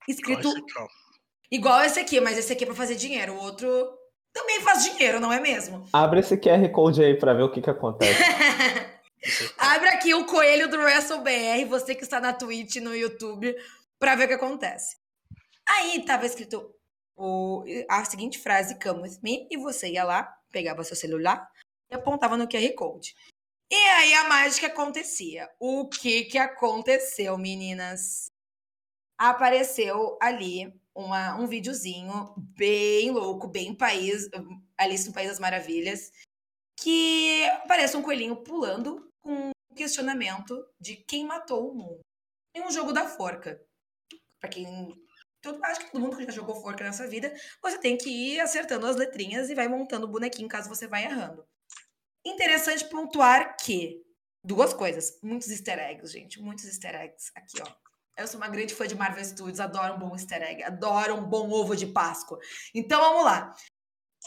Escrito. Igual esse aqui, Igual esse aqui mas esse aqui é pra fazer dinheiro. O outro também faz dinheiro, não é mesmo? Abre esse QR Code aí pra ver o que que acontece. Abre aqui o coelho do WrestleBR, você que está na Twitch, no YouTube, pra ver o que acontece. Aí tava escrito o, a seguinte frase, come with me, e você ia lá, pegava seu celular e apontava no QR Code. E aí a mágica acontecia. O que que aconteceu, meninas? Apareceu ali uma, um videozinho bem louco, bem país, Alice no País das Maravilhas, que parece um coelhinho pulando com um questionamento de quem matou o mundo. Em um jogo da forca. Para quem todo, acho que todo mundo que já jogou forca nessa vida, você tem que ir acertando as letrinhas e vai montando o bonequinho caso você vá errando. Interessante pontuar que duas coisas, muitos easter eggs, gente, muitos easter eggs aqui, ó. Eu sou uma grande fã de Marvel Studios, adoro um bom easter egg, adoro um bom ovo de Páscoa. Então vamos lá.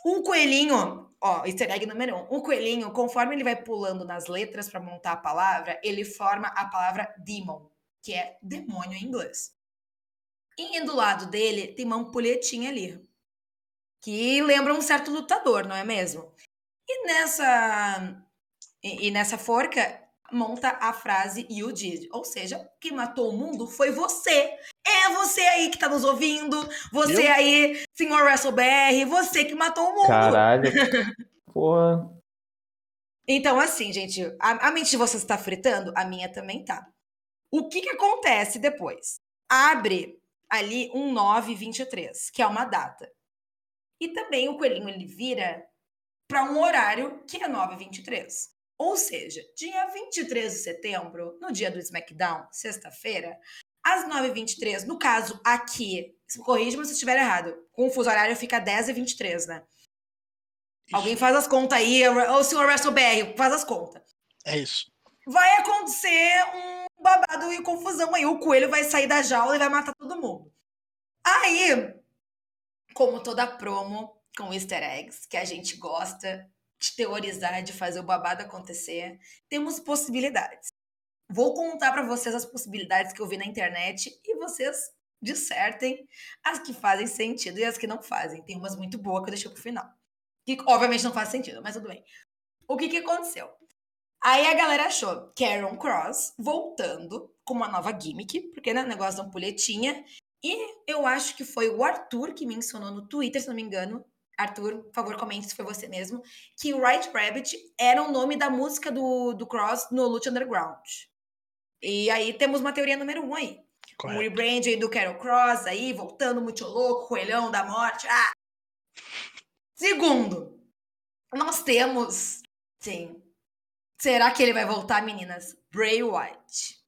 Um coelhinho, ó, easter egg número um. Um coelhinho, conforme ele vai pulando nas letras para montar a palavra, ele forma a palavra demon, que é demônio em inglês. E do lado dele tem uma ampulhetinha ali, que lembra um certo lutador, não é mesmo? E nessa e, e nessa forca monta a frase you did, ou seja, quem matou o mundo foi você. É você aí que tá nos ouvindo, você Eu? aí, senhor WrestleBR, você que matou o mundo. Caralho. Porra. Então, assim, gente, a, a mente de vocês está fritando? A minha também tá. O que que acontece depois? Abre ali um 923, que é uma data. E também o coelhinho ele vira para um horário que é 923. Ou seja, dia 23 de setembro, no dia do SmackDown, sexta-feira, às 9h23, no caso aqui, corrija-me se estiver errado, com o fuso horário fica 10h23, né? Isso. Alguém faz as contas aí, ou o senhor WrestleBR, faz as contas. É isso. Vai acontecer um babado e confusão aí. O coelho vai sair da jaula e vai matar todo mundo. Aí, como toda promo com easter eggs, que a gente gosta de teorizar, de fazer o babado acontecer, temos possibilidades. Vou contar para vocês as possibilidades que eu vi na internet e vocês dissertem as que fazem sentido e as que não fazem. Tem umas muito boas que eu deixei pro final. Que obviamente não faz sentido, mas tudo bem. O que que aconteceu? Aí a galera achou Karen Cross voltando com uma nova gimmick, porque né, negócio da ampulhetinha. E eu acho que foi o Arthur que mencionou no Twitter, se não me engano, Arthur, por favor, comente se foi você mesmo, que White Rabbit era o nome da música do, do Cross no Lute Underground. E aí temos uma teoria número um aí. Correto. Um rebrand do Carol Cross aí, voltando muito louco, coelhão da morte. Ah! Segundo, nós temos, sim, será que ele vai voltar, meninas? Bray White.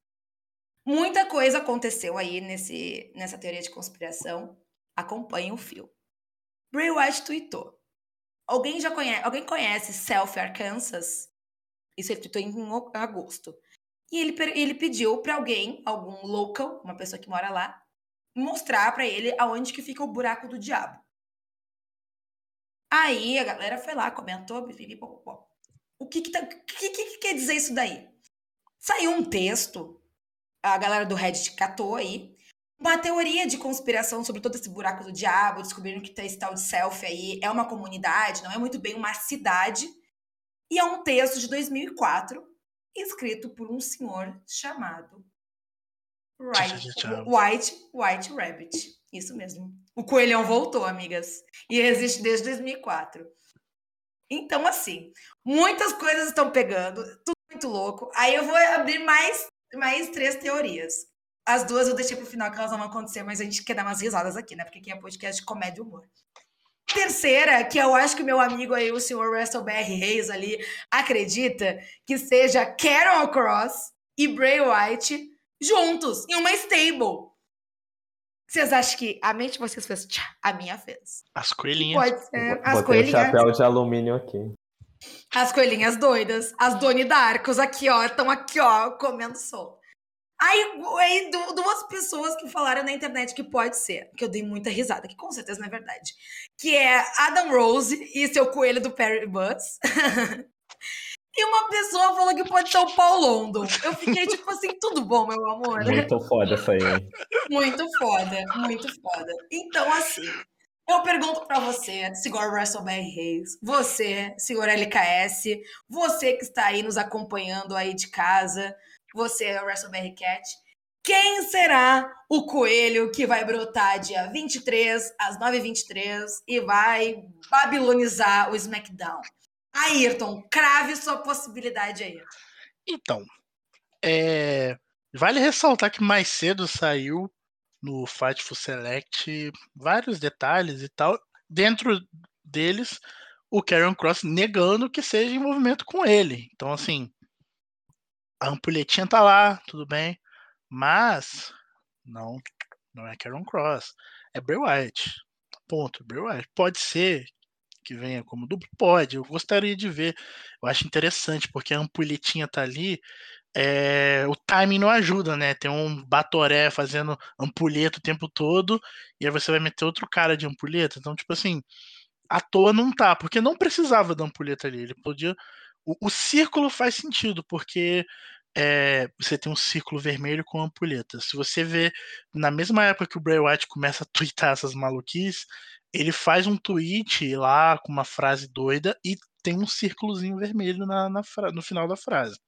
Muita coisa aconteceu aí nesse, nessa teoria de conspiração. Acompanhe o fio. Bray White tweetou. Alguém já conhece, alguém conhece Selfie Arkansas? Isso ele tweetou em agosto. E ele, ele pediu para alguém, algum local, uma pessoa que mora lá, mostrar para ele aonde que fica o buraco do diabo. Aí a galera foi lá, comentou, o que que, tá, que, que, que quer dizer isso daí? Saiu um texto, a galera do Reddit catou aí, uma teoria de conspiração sobre todo esse buraco do diabo, descobrindo que esse tal de selfie aí é uma comunidade, não é muito bem uma cidade. E é um texto de 2004, escrito por um senhor chamado White, White, White Rabbit. Isso mesmo. O coelhão voltou, amigas. E existe desde 2004. Então, assim, muitas coisas estão pegando, tudo muito louco. Aí eu vou abrir mais, mais três teorias. As duas eu deixei pro final, que elas não vão acontecer, mas a gente quer dar umas risadas aqui, né? Porque aqui é podcast de comédia e humor. Terceira, que eu acho que o meu amigo aí, o senhor Russell B.R. Reis ali, acredita que seja Carol Cross e Bray White juntos, em uma stable. Vocês acham que a mente de vocês fez tchá, a minha fez? As coelhinhas. Pode ser. As Botei coelhinhas. um chapéu de alumínio aqui. As coelhinhas doidas. As Doni Darcos aqui, ó. Estão aqui, ó, comendo sol. Aí, aí, duas pessoas que falaram na internet que pode ser, que eu dei muita risada, que com certeza não é verdade. Que é Adam Rose e seu coelho do Perry Buzz. e uma pessoa falou que pode ser o Paul London. Eu fiquei tipo assim, tudo bom, meu amor? Muito foda essa aí. muito foda, muito foda. Então, assim, eu pergunto para você, senhor Russell B. Reis, você, senhor LKS, você que está aí nos acompanhando aí de casa, você o WrestleMania Cat. Quem será o coelho que vai brotar dia 23 às 9h23 e vai babilonizar o SmackDown? Ayrton, crave sua possibilidade aí. Então, é... vale ressaltar que mais cedo saiu no Fightful Select vários detalhes e tal. Dentro deles, o Karen Cross negando que seja envolvimento com ele. Então, assim, a ampulhetinha tá lá, tudo bem, mas não, não é Karen Cross, é Bray Wyatt. Ponto, Bray Wyatt. Pode ser que venha como duplo? Pode, eu gostaria de ver. Eu acho interessante, porque a ampulhetinha tá ali, é, o timing não ajuda, né? Tem um Batoré fazendo ampulheta o tempo todo, e aí você vai meter outro cara de ampulheta. Então, tipo assim, à toa não tá, porque não precisava da ampulheta ali. Ele podia o, o círculo faz sentido, porque é, você tem um círculo vermelho com ampulheta. Se você vê, na mesma época que o Bray Wyatt começa a twittar essas maluquices, ele faz um tweet lá com uma frase doida e tem um círculozinho vermelho na, na no final da frase.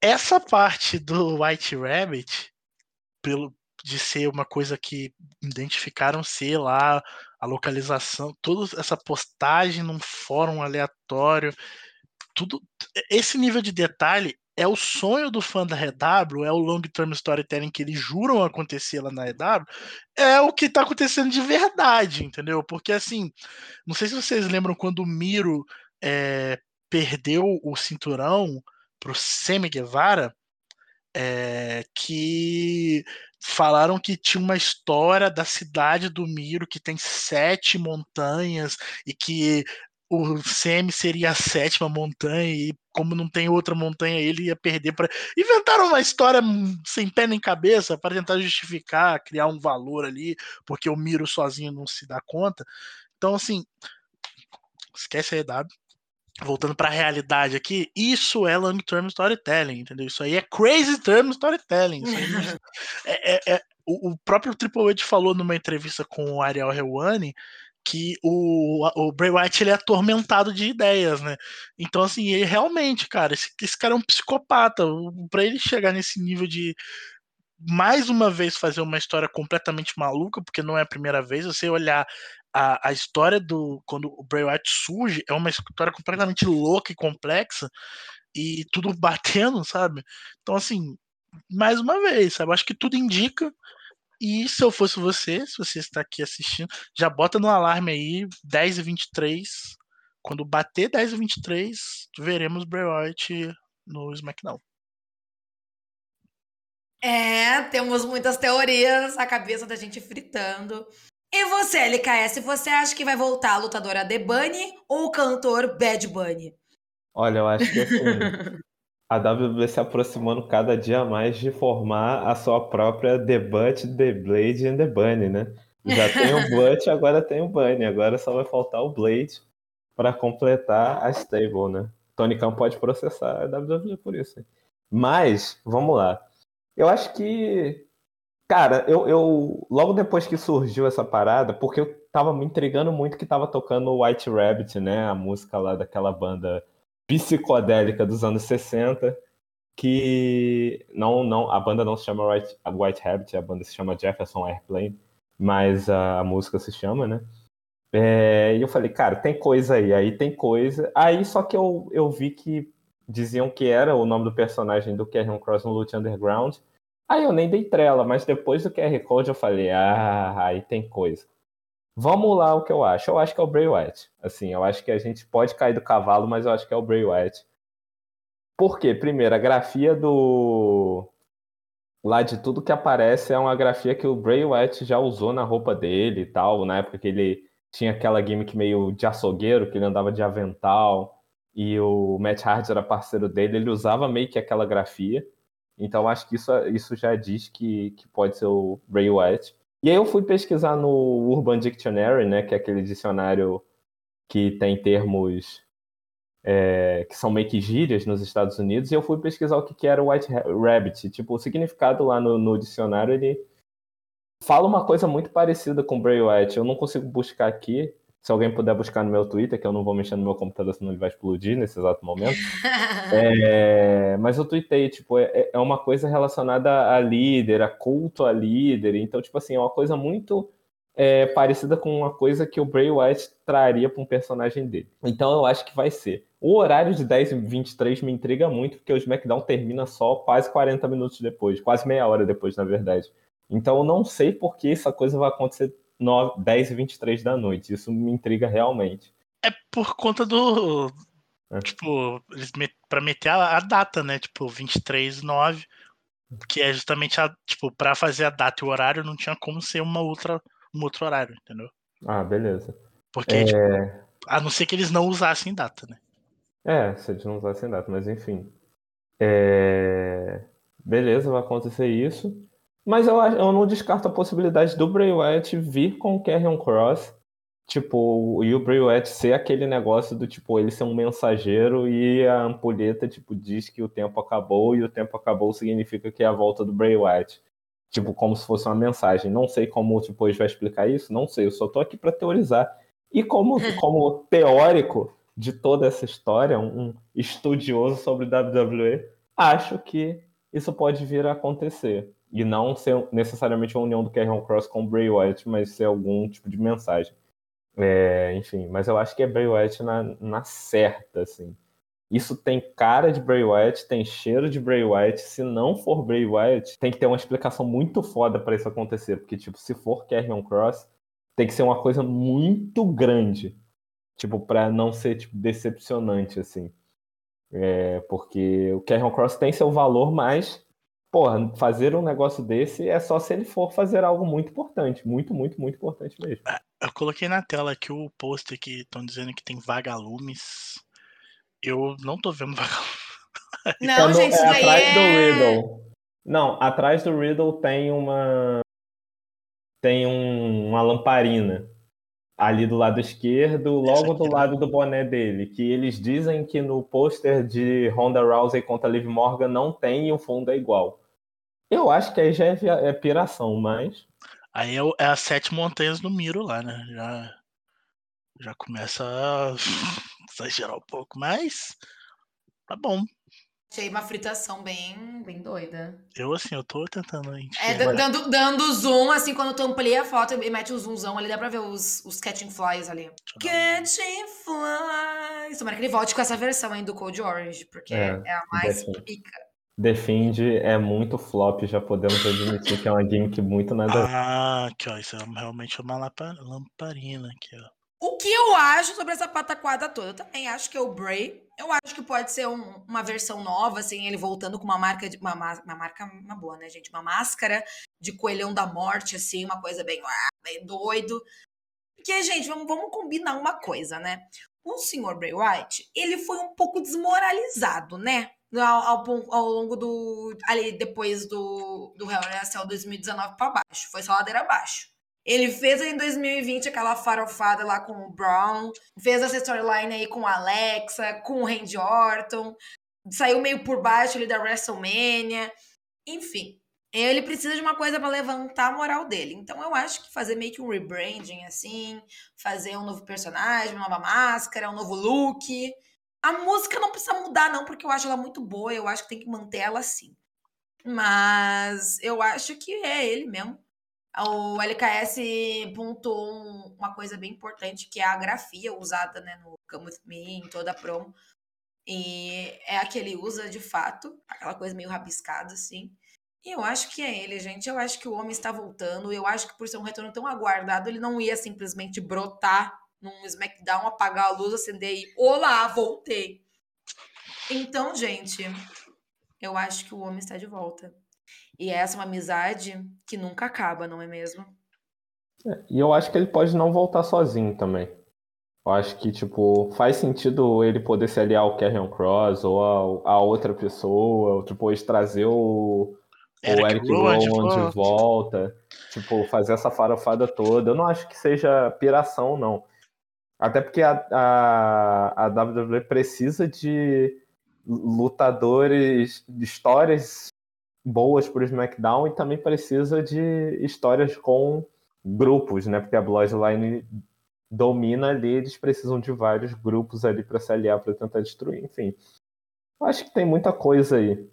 Essa parte do White Rabbit, pelo, de ser uma coisa que identificaram ser lá a localização, toda essa postagem num fórum aleatório tudo esse nível de detalhe é o sonho do fã da RW, é o long term storytelling que eles juram acontecer lá na RW, é o que tá acontecendo de verdade, entendeu? Porque assim, não sei se vocês lembram quando o Miro é, perdeu o cinturão pro Semi Guevara, é, que falaram que tinha uma história da cidade do Miro que tem sete montanhas e que o Semi seria a sétima montanha e como não tem outra montanha ele ia perder para inventaram uma história sem pé nem cabeça para tentar justificar, criar um valor ali, porque o Miro sozinho não se dá conta. Então assim, esquece a EW. Voltando para a realidade aqui, isso é long term storytelling, entendeu? Isso aí é crazy term storytelling. é, é, é, o, o próprio Triple H falou numa entrevista com o Ariel Helwani que o, o Bray Wyatt ele é atormentado de ideias, né? Então, assim, ele realmente, cara, esse, esse cara é um psicopata. Para ele chegar nesse nível de mais uma vez fazer uma história completamente maluca, porque não é a primeira vez, você olhar a, a história do. Quando o Bray Wyatt surge é uma história completamente louca e complexa e tudo batendo, sabe? Então, assim, mais uma vez, sabe? Acho que tudo indica. E se eu fosse você, se você está aqui assistindo, já bota no alarme aí 10 e 23. Quando bater 10 e 23, veremos Bray Wyatt no SmackDown. É, temos muitas teorias, a cabeça da gente fritando. E você, LKS, você acha que vai voltar a lutadora The Bunny ou o cantor Bad Bunny? Olha, eu acho que assim, a WWE se aproximando cada dia mais de formar a sua própria The Butt, The Blade e The Bunny, né? Já tem o Butt, agora tem o Bunny. Agora só vai faltar o Blade para completar a stable, né? Tony Khan pode processar a WWE por isso. Mas, vamos lá. Eu acho que. Cara, eu, eu. Logo depois que surgiu essa parada, porque eu tava me intrigando muito que tava tocando White Rabbit, né? A música lá daquela banda psicodélica dos anos 60. Que não, não, a banda não se chama White, White Rabbit, a banda se chama Jefferson Airplane, mas a, a música se chama, né? É, e eu falei, cara, tem coisa aí, aí tem coisa. Aí só que eu, eu vi que diziam que era o nome do personagem do Carrion Cross no Loot Underground. Aí eu nem dei trela, mas depois do QR Code eu falei, ah, aí tem coisa. Vamos lá o que eu acho. Eu acho que é o Bray Wyatt. Assim, eu acho que a gente pode cair do cavalo, mas eu acho que é o Bray Wyatt. Por quê? Primeiro, a grafia do... Lá de tudo que aparece é uma grafia que o Bray Wyatt já usou na roupa dele e tal, na época que ele tinha aquela gimmick meio de açougueiro, que ele andava de avental e o Matt Hardy era parceiro dele, ele usava meio que aquela grafia. Então acho que isso, isso já diz que, que pode ser o Bray Wyatt. E aí eu fui pesquisar no Urban Dictionary, né, que é aquele dicionário que tem termos é, que são meio que gírias nos Estados Unidos, e eu fui pesquisar o que, que era o White Rabbit. Tipo, o significado lá no, no dicionário, ele fala uma coisa muito parecida com Bray Wyatt. Eu não consigo buscar aqui, se alguém puder buscar no meu Twitter, que eu não vou mexer no meu computador, senão ele vai explodir nesse exato momento. é, mas eu tuitei, tipo, é, é uma coisa relacionada a líder, a culto a líder. Então, tipo assim, é uma coisa muito é, parecida com uma coisa que o Bray Wyatt traria para um personagem dele. Então eu acho que vai ser. O horário de 10 e 23 me intriga muito, porque o SmackDown termina só quase 40 minutos depois, quase meia hora depois, na verdade. Então eu não sei por que essa coisa vai acontecer 9, 10 e 23 da noite. Isso me intriga realmente. É por conta do. É. Tipo, eles met, pra meter a, a, data, né? Tipo, 23, 9. Que é justamente a. Tipo, pra fazer a data e o horário não tinha como ser uma outra, um outro horário, entendeu? Ah, beleza. Porque, é... tipo, a não ser que eles não usassem data, né? É, se eles não usassem data, mas enfim. É... Beleza, vai acontecer isso. Mas eu, eu não descarto a possibilidade do Bray Wyatt vir com o Karrion Cross, tipo, e o Bray Wyatt ser aquele negócio do tipo, ele ser um mensageiro e a ampulheta, tipo, diz que o tempo acabou e o tempo acabou significa que é a volta do Bray Wyatt. Tipo, como se fosse uma mensagem. Não sei como depois vai explicar isso, não sei, eu só tô aqui para teorizar. E como, como teórico de toda essa história, um estudioso sobre WWE, acho que isso pode vir a acontecer e não ser necessariamente uma união do Carrion Cross com o Bray Wyatt, mas ser algum tipo de mensagem. É, enfim, mas eu acho que é Bray Wyatt na, na certa, assim. Isso tem cara de Bray Wyatt, tem cheiro de Bray Wyatt. Se não for Bray Wyatt, tem que ter uma explicação muito foda para isso acontecer. Porque, tipo, se for Carrion Cross, tem que ser uma coisa muito grande. Tipo, pra não ser tipo, decepcionante, assim. É, porque o Carrion Cross tem seu valor, mas porra, fazer um negócio desse é só se ele for fazer algo muito importante. Muito, muito, muito importante mesmo. É, eu coloquei na tela aqui o post que estão dizendo que tem vagalumes. Eu não tô vendo vagalumes. Não, gente, é atrás é... do Riddle. Não, atrás do Riddle tem uma. Tem um, uma lamparina ali do lado esquerdo, logo do lado do boné dele, que eles dizem que no pôster de Ronda Rousey contra Liv Morgan não tem e o fundo é igual. Eu acho que aí já é, é piração, mas. Aí é, é as sete montanhas no Miro lá, né? Já, já começa a exagerar um pouco, mas tá bom. Achei uma fritação bem, bem doida. Eu, assim, eu tô tentando É, enxergar. dando, dando zoom, assim, quando tu amplia a foto e mete o zoomzão ali, dá pra ver os, os catching flies ali. Catching flies. Tomara que ele volte com essa versão aí do Code Orange, porque é, É, a mais pica. Defende é muito flop, já podemos admitir que é uma gimmick muito nada. Ah, aqui, ó. Isso é realmente uma lamparina aqui, ó. O que eu acho sobre essa pataquada toda? Eu também acho que é o Bray. Eu acho que pode ser um- uma versão nova, assim, ele voltando com uma marca de. Uma, ma- uma marca, uma boa, né, gente? Uma máscara de coelhão da morte, assim, uma coisa bem, ah, bem doido. Porque, gente, vamos, vamos combinar uma coisa, né? O senhor Bray Wyatt, ele foi um pouco desmoralizado, né? Ao, ao, ao longo do. Ali, depois do, do Cell 2019 pra baixo. Foi só ladeira abaixo. Ele fez em 2020 aquela farofada lá com o Brown, fez essa storyline aí com a Alexa, com o Randy Orton, saiu meio por baixo ali da WrestleMania. Enfim, ele precisa de uma coisa pra levantar a moral dele. Então eu acho que fazer meio que um rebranding assim, fazer um novo personagem, uma nova máscara, um novo look. A música não precisa mudar não, porque eu acho ela muito boa, eu acho que tem que manter ela assim. Mas eu acho que é ele mesmo. O LKS pontuou um- uma coisa bem importante, que é a grafia usada né, no Come With Me, em toda a promo. E é a que ele usa de fato, aquela coisa meio rabiscada, assim. E eu acho que é ele, gente. Eu acho que o homem está voltando. Eu acho que por ser um retorno tão aguardado, ele não ia simplesmente brotar num SmackDown, apagar a luz, acender e Olá, voltei. Então, gente, eu acho que o homem está de volta. E essa é uma amizade que nunca acaba, não é mesmo? E eu acho que ele pode não voltar sozinho também. Eu acho que, tipo, faz sentido ele poder se aliar ao Karrion Cross ou a, a outra pessoa, ou depois trazer o, o Eric Eric Rowan de Rowan de volta. volta. Tipo, fazer essa farofada toda. Eu não acho que seja piração, não. Até porque a, a, a WWE precisa de lutadores, de histórias boas pro SmackDown e também precisa de histórias com grupos, né? Porque a Bloodline domina ali, eles precisam de vários grupos ali para se aliar para tentar destruir. Enfim, eu acho que tem muita coisa aí.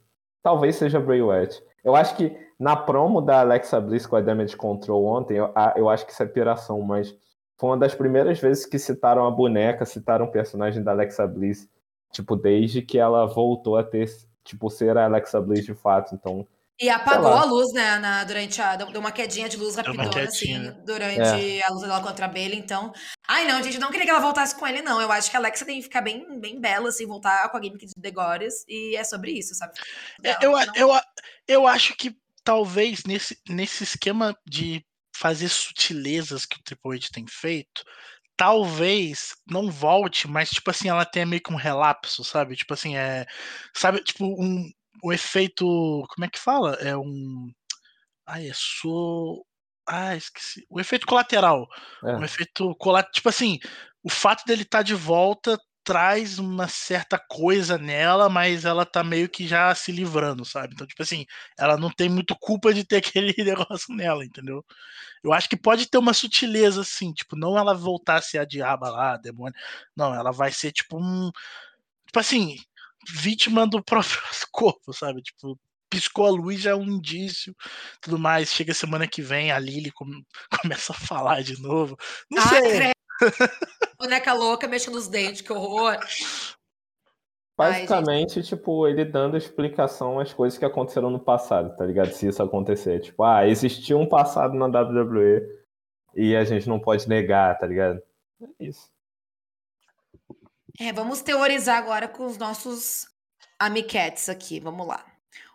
Talvez seja Bray Wyatt. Eu acho que na promo da Alexa Bliss com a Damage Control ontem, eu, eu acho que isso é piração, mas foi uma das primeiras vezes que citaram a boneca, citaram o personagem da Alexa Bliss, tipo, desde que ela voltou a ter, tipo, ser a Alexa Bliss de fato. Então, E apagou a luz, né, na, durante a. Deu uma quedinha de luz rapidona, assim, durante a luta dela contra a Bailey, então. Ai, não, gente, eu não queria que ela voltasse com ele, não. Eu acho que a Alexa tem que ficar bem, bem bela, assim, voltar com a gimmick de The Goddess, e é sobre isso, sabe? É, Dela, Eu, não- eu, eu acho que talvez nesse, nesse esquema de fazer sutilezas que o Triple H tem feito, talvez não volte, mas tipo assim, ela tenha meio que um relapso, sabe? Tipo assim, é. Sabe, tipo, um, o efeito. Como é que fala? É um. Ai, é sou. Ah, esqueci. O efeito colateral. é. Um efeito colateral. Tipo assim, o fato dele estar de volta traz uma certa coisa nela, mas ela tá meio que já se livrando, sabe? Então, tipo assim, ela não tem muito culpa de ter aquele negócio nela, entendeu? Eu acho que pode ter uma sutileza assim, tipo, não ela voltar a ser a diaba lá, a demônio. Não, ela vai ser tipo um. Tipo assim, vítima do próprio corpo, sabe? Tipo, piscou a luz já é um indício, tudo mais. Chega semana que vem, a Lily come- começa a falar de novo. Não Ah, sei. Boneca louca, mexendo os dentes, que horror. Ai, Basicamente, tipo, ele dando explicação às coisas que aconteceram no passado, tá ligado? Se isso acontecer. Tipo, ah, existiu um passado na WWE e a gente não pode negar, tá ligado? É isso. É, vamos teorizar agora com os nossos amiquetes aqui. Vamos lá.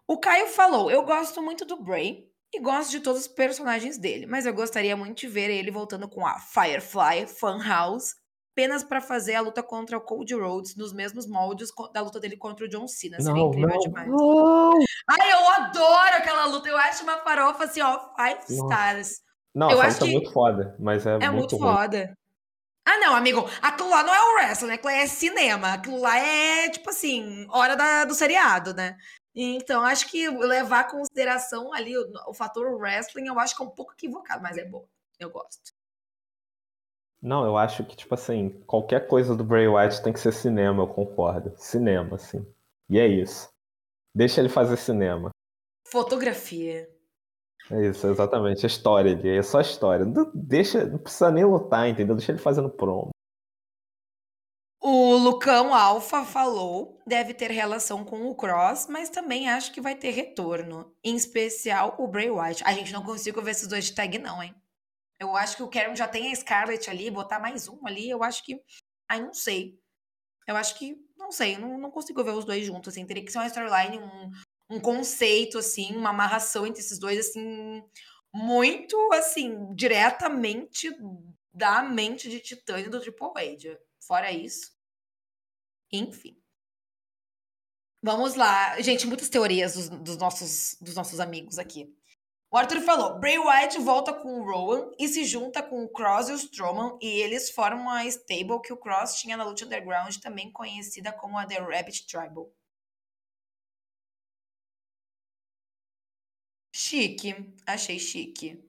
O Caio falou: Eu gosto muito do Bray e gosto de todos os personagens dele, mas eu gostaria muito de ver ele voltando com a Firefly Funhouse, apenas pra fazer a luta contra o Cody Rhodes nos mesmos moldes da luta dele contra o John Cena. Seria Não, incrível não, demais. não! Ai, eu adoro aquela luta. Eu acho uma farofa assim, ó, five stars. Não, Eu acho é que muito foda, mas é, É muito muito ruim. foda. Ah, não, amigo. Aquilo lá não é o wrestling? Aquilo lá é cinema. Aquilo lá é, tipo assim, hora da- do seriado, né? Então, acho que levar em consideração ali o, o fator wrestling, eu acho que é um pouco equivocado, mas é bom. Eu gosto. Não, eu acho que, tipo assim, qualquer coisa do Bray Wyatt tem que ser cinema, eu concordo. Cinema, assim. E é isso. Deixa ele fazer cinema. Fotografia. É isso, exatamente. A história ali, é só história. Não, deixa, não precisa nem lutar, entendeu? Deixa ele fazendo promo. O Lucão Alfa falou, deve ter relação com o Cross, mas também acho que vai ter retorno. Em especial o Bray Wyatt. A gente não consigo ver esses dois de tag, não, hein? Eu acho que o Karen já tem a Scarlett ali, botar mais um ali, eu acho que. Ai, não sei. Eu acho que. Não sei, não, não consigo ver os dois juntos, assim. Teria que ser uma storyline, um, um conceito, assim, uma amarração entre esses dois, assim, muito, assim, diretamente da mente de Titânio do Triple H. Fora isso. Enfim. Vamos lá. Gente, muitas teorias dos, dos, nossos, dos nossos amigos aqui. O Arthur falou: Bray Wyatt volta com o Rowan e se junta com o Cross e o Strowman e eles formam a stable que o Cross tinha na luta underground, também conhecida como a The Rabbit Tribal. Chique, achei chique.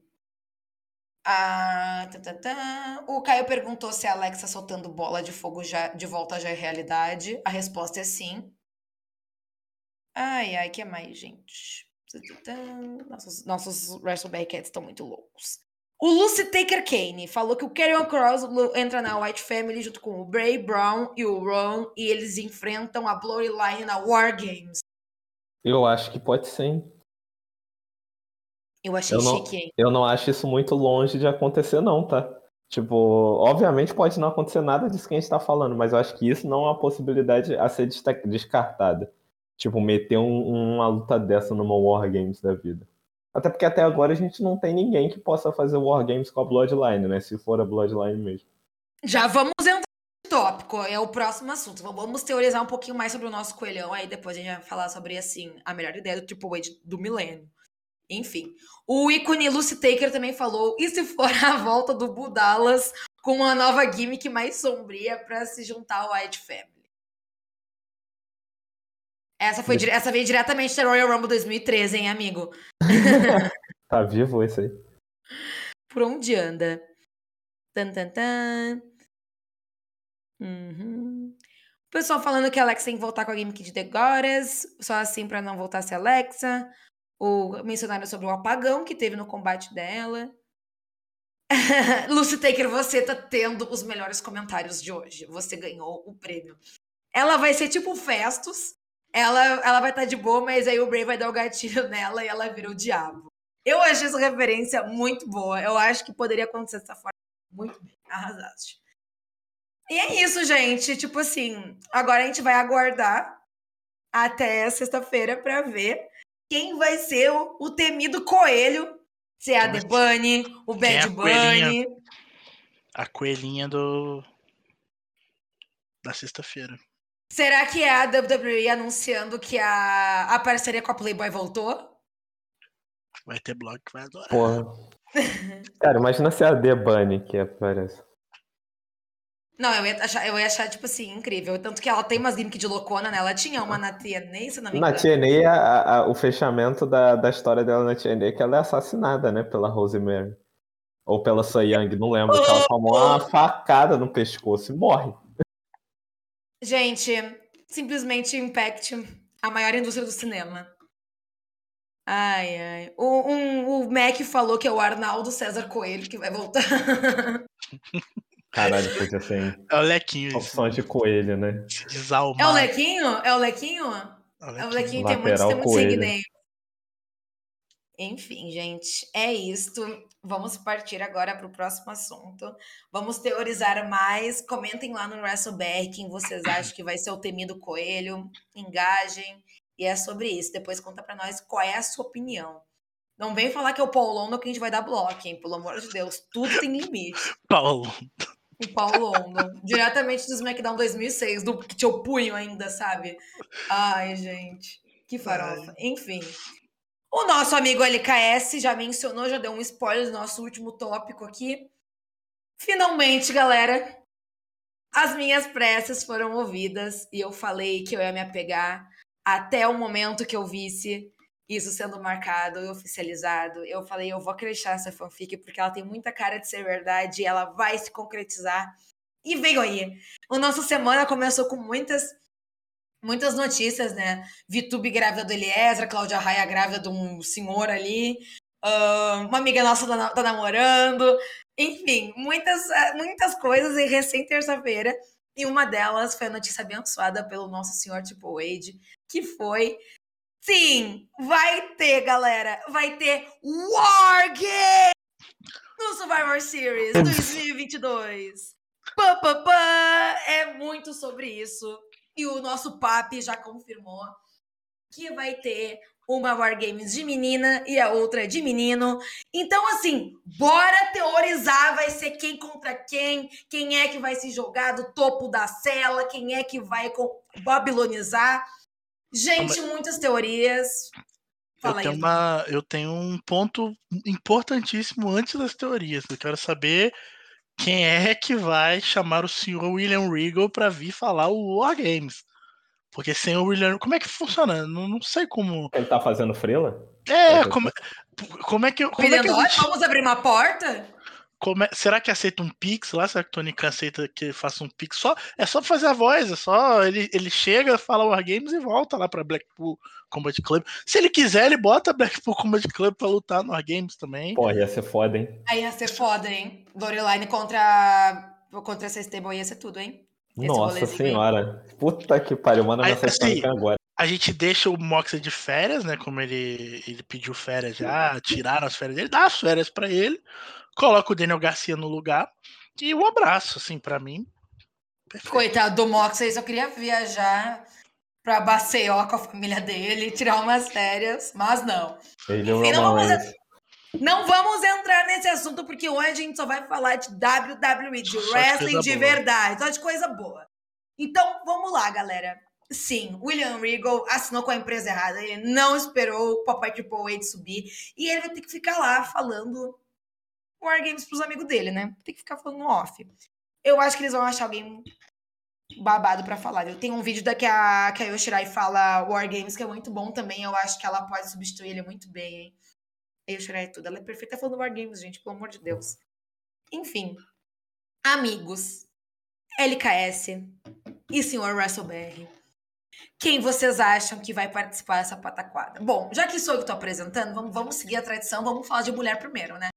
Ah, tá, tá, tá. O Caio perguntou se a Alexa soltando bola de fogo já, de volta já é realidade. A resposta é sim. Ai, ai, que mais, gente? Nossos, nossos WrestleBackets estão muito loucos. O Lucy Taker Kane falou que o Karrion Cross entra na White Family junto com o Bray Brown e o Ron e eles enfrentam a Bloodline na War Games. Eu acho que pode sim. Eu achei eu não, chique, hein? Eu não acho isso muito longe de acontecer, não, tá? Tipo, obviamente pode não acontecer nada disso que a gente tá falando, mas eu acho que isso não é uma possibilidade a ser descartada. Tipo, meter um, uma luta dessa numa War Games da vida. Até porque até agora a gente não tem ninguém que possa fazer War Games com a Bloodline, né? Se for a Bloodline mesmo. Já vamos entrar no tópico, é o próximo assunto. Vamos teorizar um pouquinho mais sobre o nosso coelhão, aí depois a gente vai falar sobre, assim, a melhor ideia do Triple H do milênio. Enfim. O ícone Lucy Taker também falou: e se for a volta do Budalas com uma nova gimmick mais sombria para se juntar ao White Family? Essa, foi, essa veio diretamente da Royal Rumble 2013, hein, amigo? tá vivo esse aí. Por onde anda? Tan, tan, tan. Uhum. O pessoal falando que a Alexa tem que voltar com a gimmick de The Goddess, só assim para não voltar a ser Alexa. Ou mencionaram sobre o apagão que teve no combate dela. Lucy Taker, você tá tendo os melhores comentários de hoje. Você ganhou o prêmio. Ela vai ser tipo Festus. Ela, ela vai estar tá de boa, mas aí o Bray vai dar o gatilho nela e ela vira o diabo. Eu achei essa referência muito boa. Eu acho que poderia acontecer dessa forma. Muito bem. Arrasaste. E é isso, gente. Tipo assim, agora a gente vai aguardar até sexta-feira para ver quem vai ser o, o temido coelho. Se é a The Bunny, o Bad é Bunny. A coelhinha do. da sexta-feira. Será que é a WWE anunciando que a, a parceria com a Playboy voltou? Vai ter blog que vai adorar. Porra. Cara, imagina se é a The Bunny que aparece. Não, eu ia, achar, eu ia achar, tipo assim, incrível. Tanto que ela tem umas gimmicks de loucona, né? Ela tinha uma na TNA, se não me engano. Na TNA, o fechamento da, da história dela na TNA é que ela é assassinada, né? Pela Rosemary. Ou pela Young, não lembro. Que ela tomou uma facada no pescoço e morre. Gente, simplesmente Impact, a maior indústria do cinema. Ai, ai. O, um, o Mac falou que é o Arnaldo César Coelho que vai voltar. Caralho, podia ser. É o Lequinho. Opções de coelho, né? Desalmar. É o Lequinho? É o Lequinho? É o Lequinho, é o Lequinho tem muitos, tem muitos seguidores. Enfim, gente, é isto. Vamos partir agora para o próximo assunto. Vamos teorizar mais. Comentem lá no WrestleBR quem vocês acham que vai ser o temido coelho. Engajem. E é sobre isso. Depois conta para nós qual é a sua opinião. Não vem falar que é o Paulo London que a gente vai dar bloco, hein? Pelo amor de Deus, tudo tem limite. Paulo. O Paulo London. diretamente do SmackDown 2006, do que tinha o punho ainda, sabe? Ai, gente. Que farofa. Ai. Enfim. O nosso amigo LKS já mencionou, já deu um spoiler do nosso último tópico aqui. Finalmente, galera, as minhas preces foram ouvidas e eu falei que eu ia me apegar até o momento que eu visse isso sendo marcado e oficializado. Eu falei, eu vou acreditar nessa fanfic porque ela tem muita cara de ser verdade ela vai se concretizar. E veio aí. O nosso semana começou com muitas Muitas notícias, né? Vitube grávida do Eliezer, Cláudia Raia grávida de um senhor ali, uma amiga nossa tá, tá namorando, enfim, muitas, ah, muitas coisas. E recém terça-feira, e uma delas foi a notícia abençoada pelo nosso senhor Tipo Wade, que foi. Sim, vai ter, galera, vai ter War Game no Survivor Series 2022. Pã, pã, pã. É muito sobre isso. E o nosso papi já confirmou que vai ter uma Wargames de menina e a outra de menino. Então, assim, bora teorizar. Vai ser quem contra quem, quem é que vai se jogar do topo da cela, quem é que vai babilonizar. Gente, muitas teorias. Fala eu, tenho uma, eu tenho um ponto importantíssimo antes das teorias. Eu quero saber quem é que vai chamar o senhor William Regal para vir falar o War Games. Porque sem o William. Como é que funciona? Não, não sei como. Ele tá fazendo frila? É, como, como é que. Como William é que gente... vamos abrir uma porta? É, será que aceita um Pix lá? Será que o Tony Khan aceita que faça um Pix? Só, é só fazer a voz, é só. Ele, ele chega, fala Wargames e volta lá pra Blackpool Combat Club. Se ele quiser, ele bota Blackpool Combat Club pra lutar no Wargames também. Pô, ia ser foda, hein? Aí ia ser foda, hein? Doryline contra, contra essa stable ia ser tudo, hein? Esse Nossa senhora. Puta que pariu, manda mensagem assim, agora. A gente deixa o Moxley de férias, né? Como ele, ele pediu férias já, tiraram as férias dele, dá as férias para ele coloca o Daniel Garcia no lugar e um abraço, assim, para mim. Perfeito. Coitado do Moxley, só queria viajar pra Maceió com a família dele, tirar umas férias, mas não. Ele Enfim, não, vamos, não vamos entrar nesse assunto, porque hoje a gente só vai falar de WWE, de só wrestling de, de verdade, só de coisa boa. Então, vamos lá, galera. Sim, William Regal assinou com a empresa errada. Ele não esperou o Papai Triple H subir. E ele vai ter que ficar lá falando Wargames pros amigos dele, né? Tem que ficar falando no off. Eu acho que eles vão achar alguém babado para falar. Eu tenho um vídeo da que a, que a Yoshirai fala Wargames, que é muito bom também. Eu acho que ela pode substituir ele muito bem, hein? A Yoshirai é tudo. Ela é perfeita falando Wargames, gente, pelo amor de Deus. Enfim. Amigos. LKS e senhor WrestleBR. Quem vocês acham que vai participar dessa pataquada? Bom, já que sou eu que tô apresentando, vamos, vamos seguir a tradição, vamos falar de mulher primeiro, né?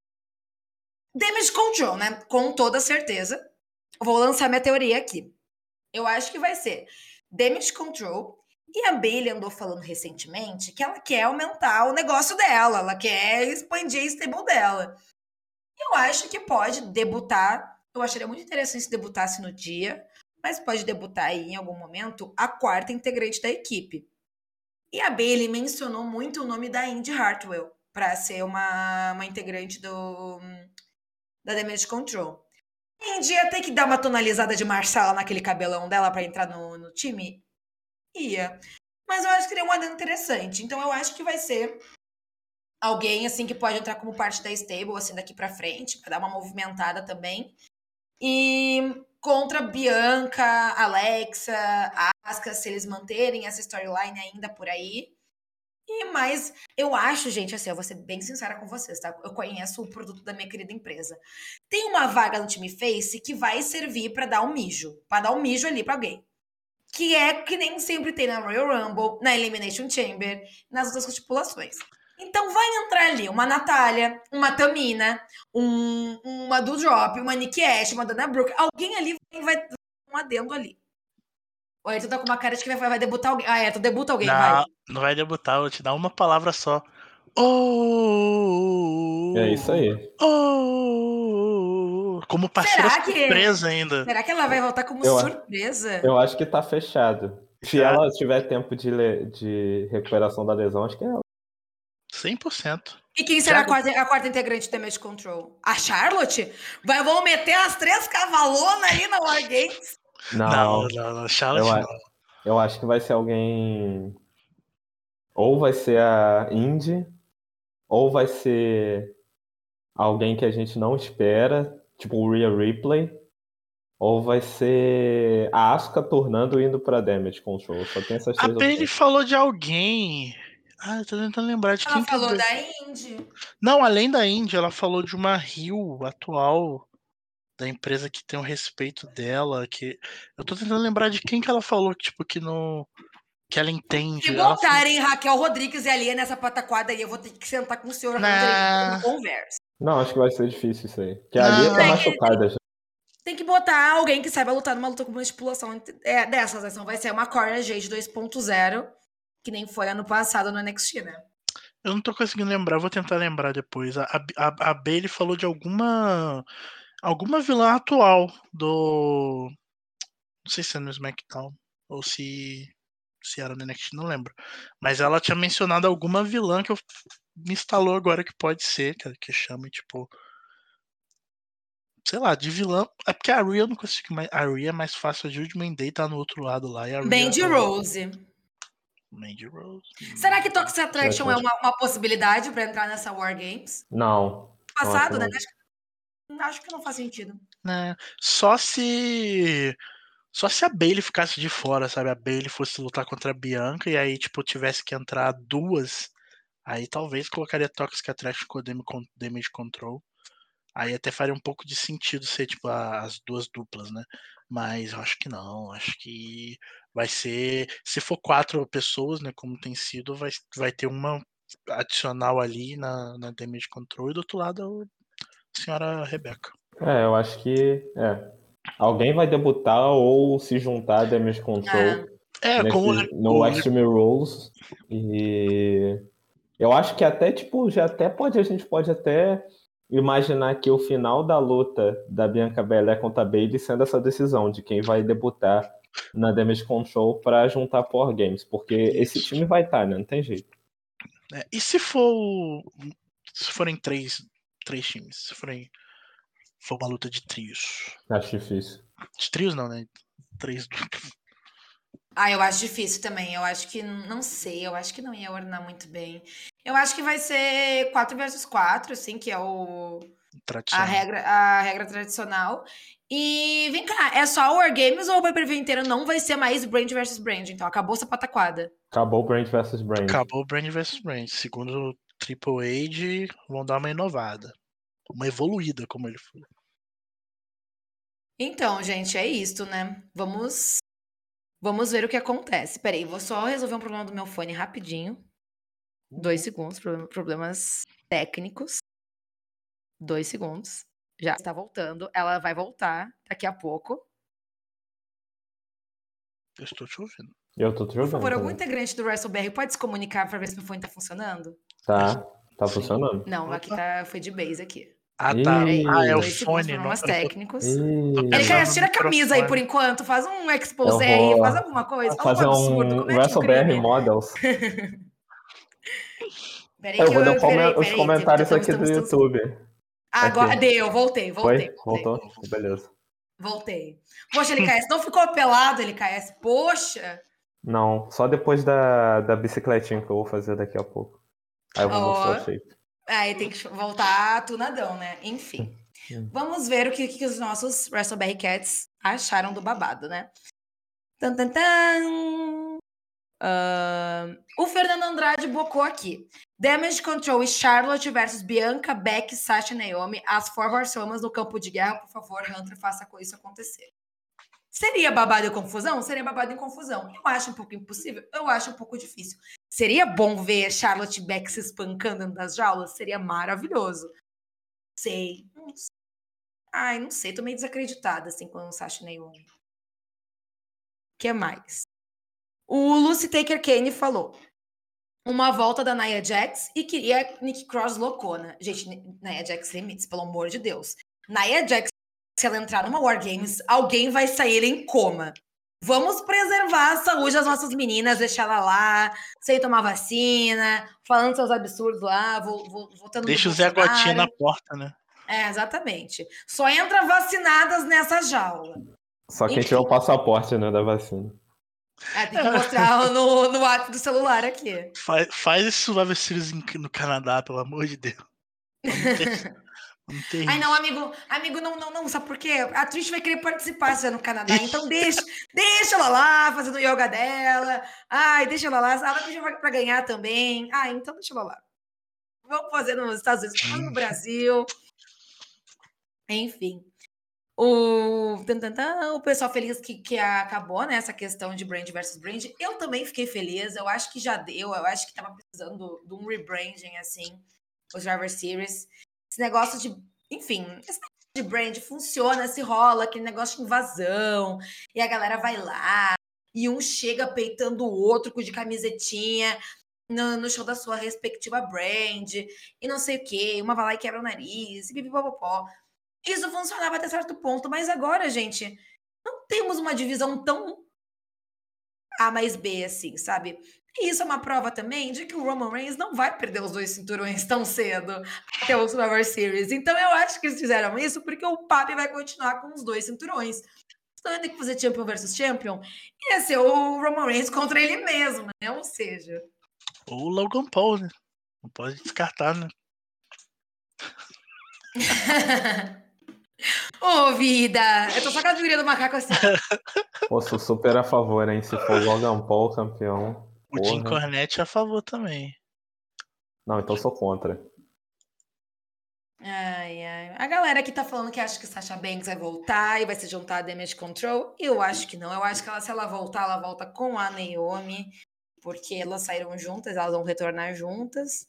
Damage Control, né? Com toda certeza. Vou lançar minha teoria aqui. Eu acho que vai ser Damage Control. E a Bailey andou falando recentemente que ela quer aumentar o negócio dela, ela quer expandir a stable dela. Eu acho que pode debutar. Eu acharia muito interessante se debutasse no dia, mas pode debutar aí em algum momento a quarta integrante da equipe. E a Bailey mencionou muito o nome da Indy Hartwell para ser uma, uma integrante do, da Damage Control. Em dia ter que dar uma tonalizada de Marcela naquele cabelão dela para entrar no, no time? Ia. Mas eu acho que seria um adendo interessante. Então eu acho que vai ser alguém assim que pode entrar como parte da stable assim daqui para frente, para dar uma movimentada também. E contra Bianca, Alexa, Asuka, se eles manterem essa storyline ainda por aí, e mais, eu acho, gente, assim, eu vou ser bem sincera com vocês, tá? Eu conheço o produto da minha querida empresa. Tem uma vaga no time Face que vai servir para dar um mijo, para dar um mijo ali para alguém. Que é que nem sempre tem na Royal Rumble, na Elimination Chamber, nas outras estipulações. Então vai entrar ali uma Natália, uma Tamina, um, uma do Drop, uma Nick Ash, uma Dana Brooke. Alguém ali vai, vai um adendo ali. O Ayrton tá com uma cara de que vai, vai debutar alguém. Ah, Ayrton, debuta alguém, não, vai. Não vai debutar, vou te dar uma palavra só. Oh! É isso aí. Oh! Como parceira será que, surpresa ainda. Será que ela vai voltar como eu, surpresa? Eu acho que tá fechado. Se ela tiver tempo de, de recuperação da lesão, acho que é ela. 100%. E quem será a quarta, a quarta, integrante do Damage Control? A Charlotte? Vai, vão meter as três cavalonas ali na Wargames? Não, não, não, não Charlotte eu, não. Eu acho que vai ser alguém. Ou vai ser a Indy, ou vai ser alguém que a gente não espera, tipo o Rhea Ripley, ou vai ser a Asuka tornando indo pra Damage Control. Só tem essas três. A Bailey falou de alguém. Ah, eu tô tentando lembrar de ela quem. Ela falou que... da Indy. Não, além da Indy, ela falou de uma Rio atual da empresa que tem o respeito dela, que eu tô tentando lembrar de quem que ela falou, tipo, que no que ela entende. Se ela botarem Raquel Rodrigues e Alia nessa pataquada aí, eu vou ter que sentar com o senhor e conversa. Não, acho que vai ser difícil isso aí. Porque Não. a Lia tá É, machucada já. Tem que botar alguém que saiba lutar numa luta com uma estipulação é, dessas. Né? Então vai ser uma Cora Jade 2.0, que nem foi ano passado no NXT, né? Eu não tô conseguindo lembrar, vou tentar lembrar depois. A, a, a Bailey falou de alguma. Alguma vilã atual do. Não sei se é no SmackDown ou se. se era no NXT, não lembro. Mas ela tinha mencionado alguma vilã que eu, me instalou agora que pode ser, que, que chama, tipo. Sei lá, de vilã. É porque a Rhea eu não consigo mais. A Rhea é mais fácil. A Judgment Day tá no outro lado lá. E a Rhea- Mandy Rose. Mandy Rose. Será que Toxic Attraction é uma, uma possibilidade pra entrar nessa War Games? Não. Passado, Não, né? não. Acho, que- acho que não faz sentido. né? Só se. Só se a Bailey ficasse de fora, sabe? A Bailey fosse lutar contra a Bianca e aí, tipo, tivesse que entrar duas. Aí talvez colocaria Toxic Attraction com Dam- com Damage Control. Aí até faria um pouco de sentido ser, tipo, as duas duplas, né? Mas eu acho que não. Acho que vai ser. Se for quatro pessoas, né? Como tem sido, vai, vai ter uma adicional ali na, na Damage Control e do outro lado a senhora Rebeca. É, eu acho que. É. Alguém vai debutar ou se juntar a Damage Control É, nesse- como no o- Extreme Rules. E eu acho que até, tipo, já até pode, a gente pode até imaginar que o final da luta da Bianca Belair contra a Bailey sendo essa decisão de quem vai debutar na Damage Control para juntar Power Games, porque esse time vai estar, né? Não tem jeito. É, e se for. Se forem três, três times? Se forem. For uma luta de trios. Acho difícil. De trios não, né? Três. Ah, eu acho difícil também. Eu acho que, não sei, eu acho que não ia ornar muito bem. Eu acho que vai ser 4 versus 4, assim, que é o, a, regra, a regra tradicional. E vem cá, é só o War Games ou o pay inteiro não vai ser mais Brand versus Brand? Então acabou essa pataquada. Acabou o Brand versus Brand. Acabou o Brand vs Brand. Segundo o Triple H, vão dar uma inovada. Uma evoluída, como ele falou. Então, gente, é isto, né? Vamos vamos ver o que acontece. Peraí, vou só resolver um problema do meu fone rapidinho. Dois segundos, problem- problemas técnicos. Dois segundos. Já está voltando. Ela vai voltar daqui a pouco. Eu estou te ouvindo. Eu tô te Por jogando. favor, algum integrante do WrestleBR pode se comunicar para ver se meu fone tá funcionando? Tá, tá Sim. funcionando. Não, aqui tá, foi de base aqui. Ah, tá. Ah, é o fone. Não, problemas tô- técnicos. Ele no tira a camisa aí por enquanto, faz um expose aí, faz alguma coisa. Faz fazer um absurdo, um WrestleBR crime. Models. Peraí Eu que vou peraí, os peraí, comentários aqui do YouTube. Agora Aqui. deu, voltei, voltei. Foi? voltei. Voltou? Beleza. Voltei. Poxa, LKS, não ficou pelado, LKS. Poxa! Não, só depois da, da bicicletinha que eu vou fazer daqui a pouco. Aí eu vou mostrar o shape. Aí tem que voltar tunadão, né? Enfim. Vamos ver o que, que os nossos WrestleBerry Cats acharam do babado, né? Tan, tan, tan. Ahn, o Fernando Andrade bocou aqui. Damage Control e Charlotte versus Bianca, Beck, Sasha e Naomi. As Four Horsewomen no campo de guerra. Por favor, Hunter, faça com isso acontecer. Seria babado e confusão? Seria babado e confusão. Eu acho um pouco impossível. Eu acho um pouco difícil. Seria bom ver Charlotte Beck se espancando das jaulas? Seria maravilhoso. Sei. Não sei. Ai, não sei. Tô meio desacreditada, assim, com o Sasha Naomi. O que mais? O Lucy Taker Kane falou. Uma volta da Nia Jax e queria Nick Cross loucona. Gente, Ni- Nia Jax limites, pelo amor de Deus. Nia Jax, se ela entrar numa War Games, alguém vai sair em coma. Vamos preservar a saúde das nossas meninas, deixar ela lá, sem tomar vacina, falando seus absurdos lá, vo- vo- votando no Deixa o Zé. Gotinha na porta, né? É, exatamente. Só entra vacinadas nessa jaula. Só quem Enfim. tiver o passaporte, né, da vacina. É, tem que mostrar no, no ato do celular aqui. Faz, faz esse Survivor Series no Canadá, pelo amor de Deus. Não tem Ai, não, amigo, amigo, não, não, não, sabe por quê? A Trish vai querer participar se é no Canadá, então deixa, deixa ela lá fazendo yoga dela. Ai, deixa ela lá, ela pediu pra pra ganhar também. Ai, então deixa ela lá. Vamos fazer nos Estados Unidos, faz no Brasil. Enfim. O o pessoal feliz que, que acabou, né? Essa questão de brand versus brand. Eu também fiquei feliz. Eu acho que já deu. Eu acho que tava precisando de um rebranding, assim, os Driver Series. Esse negócio de. Enfim, esse negócio de brand funciona, se rola, aquele negócio de invasão. E a galera vai lá. E um chega peitando o outro com de camisetinha no, no, show da sua respectiva brand. E não sei o quê. Uma vai lá e quebra o nariz. E pipipopopó. Isso funcionava até certo ponto, mas agora, gente, não temos uma divisão tão A mais B assim, sabe? E isso é uma prova também de que o Roman Reigns não vai perder os dois cinturões tão cedo até o Survivor Series. Então eu acho que eles fizeram isso porque o Papi vai continuar com os dois cinturões. Então ia ter que fazer Champion versus Champion. Ia ser o Roman Reigns contra ele mesmo, né? Ou seja. Ou o Logan Paul, né? Não pode descartar, né? Ô, oh, vida! Eu tô só com a do macaco assim. Pô, sou super a favor, hein? Se for Logan Paul campeão. O Jim Cornette é a favor também. Não, então sou contra. Ai, ai. A galera que tá falando que acha que Sasha Banks vai voltar e vai se juntar a Damage Control, eu acho que não. Eu acho que ela, se ela voltar, ela volta com a Naomi, porque elas saíram juntas, elas vão retornar juntas.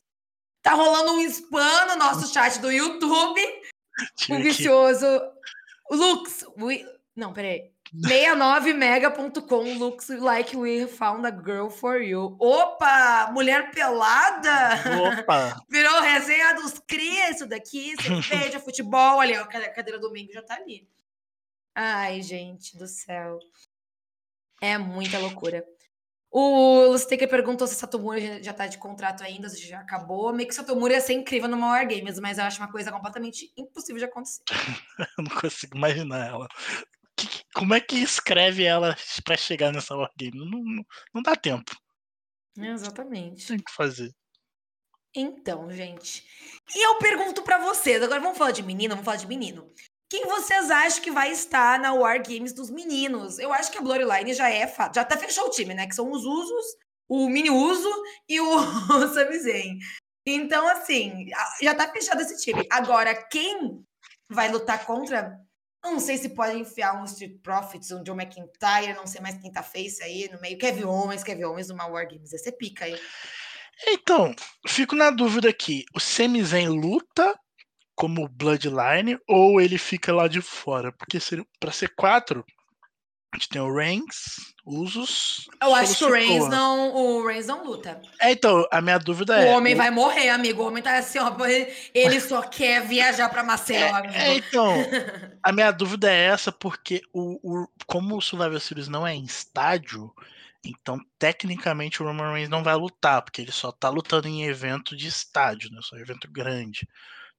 Tá rolando um spam no nosso chat do YouTube o vicioso. Lux. We... Não, peraí. 69mega.com looks like we found a girl for you. Opa! Mulher pelada! Opa! Virou resenha dos cria isso daqui. Cerveja, futebol. Ali, ó, a cadeira domingo já tá ali. Ai, gente do céu. É muita loucura. O Lustaker perguntou se Satomura já tá de contrato ainda, se já acabou. Meio que Satomura ia ser incrível no War Games, mas eu acho uma coisa completamente impossível de acontecer. eu não consigo imaginar ela. Como é que escreve ela para chegar nessa War Game? Não, não, não dá tempo. Exatamente. Tem que fazer. Então, gente. E eu pergunto para vocês, agora vamos falar de menino, vamos falar de menino. Quem vocês acham que vai estar na War Games dos meninos? Eu acho que a Bloodline já é. Já até fechou o time, né? Que são os Usos, o Mini Uso e o Sami Zayn. Então, assim, já tá fechado esse time. Agora, quem vai lutar contra? Não sei se pode enfiar um Street Profits, um John McIntyre, não sei mais quem tá face aí no meio. Kevin Owens, Kevin Owens numa War Games. É pica aí. Então, fico na dúvida aqui. O Sami Zayn luta como Bloodline ou ele fica lá de fora? Porque para ser quatro, a gente tem o Reigns, Usos. Eu acho que o Reigns não, o Reigns não luta. É, então, a minha dúvida o é. O homem vai morrer, amigo. O homem tá assim, ó. Ele só quer viajar pra Maceió, é, amigo. É, então, a minha dúvida é essa, porque o, o, como o Survivor Series não é em estádio, então, tecnicamente, o Roman Reigns não vai lutar, porque ele só tá lutando em evento de estádio, né? Só evento grande.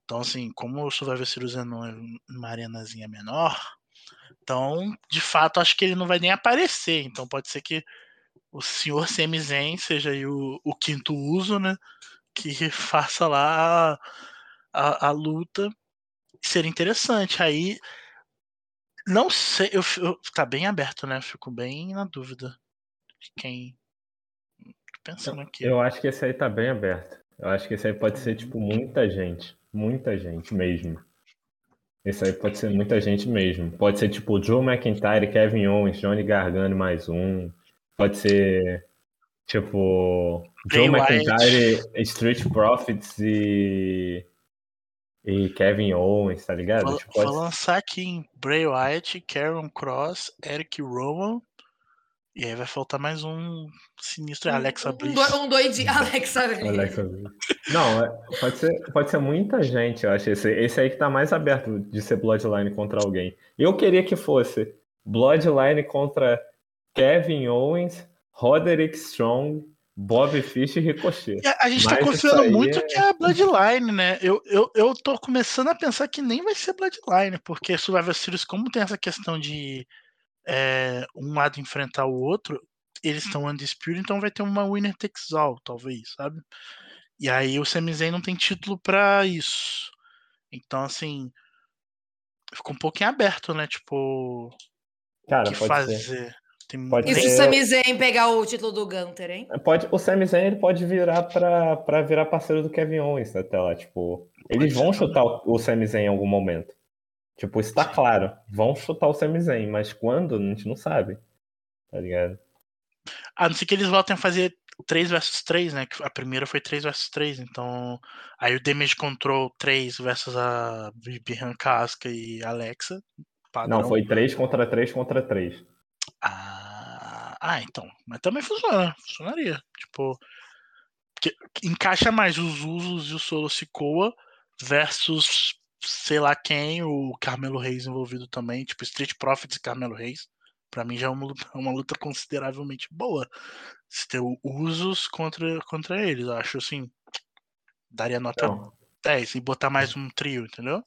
Então, assim, como o Survivor Series é numa arenazinha menor, então, de fato, acho que ele não vai nem aparecer. Então, pode ser que o senhor Semizen seja aí o, o quinto uso, né? Que faça lá a, a, a luta. Seria interessante. Aí, não sei, eu, eu, tá bem aberto, né? Fico bem na dúvida de quem. Tô pensando aqui. Eu acho que esse aí tá bem aberto. Eu acho que esse aí pode ser, tipo, muita gente. Muita gente mesmo. Esse aí pode ser muita gente mesmo. Pode ser tipo Joe McIntyre, Kevin Owens, Johnny Gargano mais um. Pode ser tipo Joe McIntyre, Street Profits e e Kevin Owens, tá ligado? Vou, tipo, pode... vou lançar aqui em Bray Wyatt, Karen Cross, Eric Rowan e aí vai faltar mais um sinistro, é Alexa Bliss. Um, doidinho, Alexa Bliss. Alexa Bliss. Não, é, pode ser, pode ser muita gente, eu acho. Esse, esse aí que tá mais aberto de ser Bloodline contra alguém. Eu queria que fosse Bloodline contra Kevin Owens, Roderick Strong, Bob Fish e Ricochet. A, gente tá Mas tá confiando muito é... que é a Bloodline, né? Eu, eu, eu tô começando a pensar que nem vai ser Bloodline, porque Survivor Series, como tem essa questão de é, um lado enfrentar o outro, eles estão undisputed, então vai ter uma winner takes all, talvez, sabe? E aí o Sami Zayn não tem título para isso. Então, assim, ficou um pouquinho aberto, né? Tipo, Cara, o que fazer. Ser. Tem... Pode e se o Sami Zayn pegar o título do Gunter, hein? Pode, o Sami Zayn ele pode virar pra, pra virar parceiro do Kevin Owens até lá, tipo... Eles vão chutar o, o Sami Zayn em algum momento. Tipo, isso tá claro. Vão chutar o Sami Zayn, mas quando, a gente não sabe. Tá ligado? A não ser que eles voltem a fazer 3 versus 3, né? A primeira foi 3 versus 3, então. Aí o Damage Control 3 versus a Bihan Casca e Alexa. Padrão. Não, foi 3 contra 3 contra 3. Ah, ah, então. Mas também funciona. Funcionaria. Tipo. Que, encaixa mais os usos e o Solo Sikoa versus sei lá quem, o Carmelo Reis envolvido também, tipo Street Profits e Carmelo Reis. Pra mim já é uma luta, uma luta consideravelmente boa. Se ter usos contra, contra eles, eu acho assim. Daria nota não. 10 e botar mais um trio, entendeu?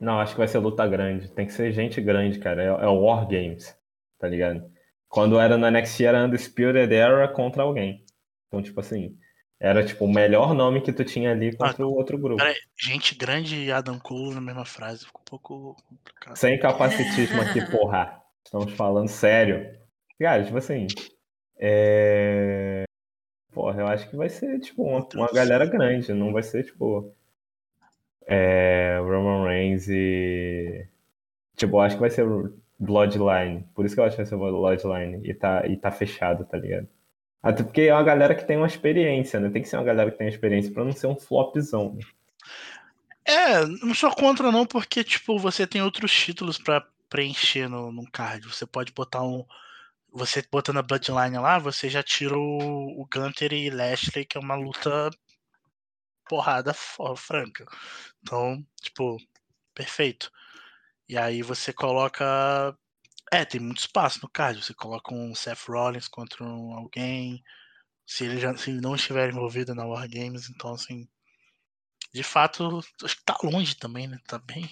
Não, acho que vai ser luta grande. Tem que ser gente grande, cara. É, é o War Games, tá ligado? Quando era no NXT era Undisputed Era contra alguém. Então, tipo assim, era tipo o melhor nome que tu tinha ali contra ah, o outro grupo. Pera, gente grande e Adam Cole na mesma frase. Ficou um pouco complicado. Sem capacitismo aqui, porra. Estamos falando sério. Cara, tipo assim. É... Porra, eu acho que vai ser, tipo, uma, uma galera grande. Não vai ser, tipo. É... Roman Reigns e. Tipo, eu acho que vai ser Bloodline. Por isso que eu acho que vai ser Bloodline. E tá, e tá fechado, tá ligado? Até porque é uma galera que tem uma experiência, né? Tem que ser uma galera que tem experiência para não ser um flopzão. Né? É, não sou contra não, porque tipo, você tem outros títulos para preencher no, no card. Você pode botar um você botando a Bloodline lá, você já tira o, o Gunter e Lashley, que é uma luta porrada franca. Então, tipo, perfeito. E aí você coloca é, tem muito espaço no card. Você coloca um Seth Rollins contra um alguém. Se ele, já, se ele não estiver envolvido na War Games, então assim. De fato, acho que tá longe também, né? Tá bem.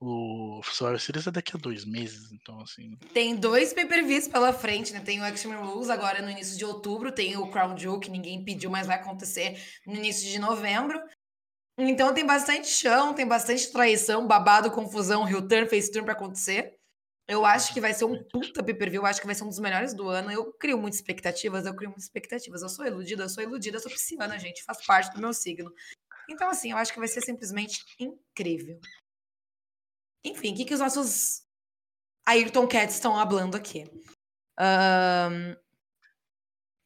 O Survivor Series é daqui a dois meses, então assim. Tem dois pay-per-views pela frente, né? Tem o Extreme Rules agora no início de outubro, tem o Crown Jewel, que ninguém pediu, mas vai acontecer no início de novembro. Então tem bastante chão, tem bastante traição, babado, confusão, heel turn, face turn pra acontecer. Eu acho que vai ser um puta pay-per-view, eu acho que vai ser um dos melhores do ano. Eu crio muitas expectativas, eu crio muitas expectativas. Eu sou iludida, eu sou iludida, eu sou pisciana, gente, faz parte do meu signo. Então, assim, eu acho que vai ser simplesmente incrível. Enfim, o que, que os nossos Ayrton Cats estão falando aqui? Um...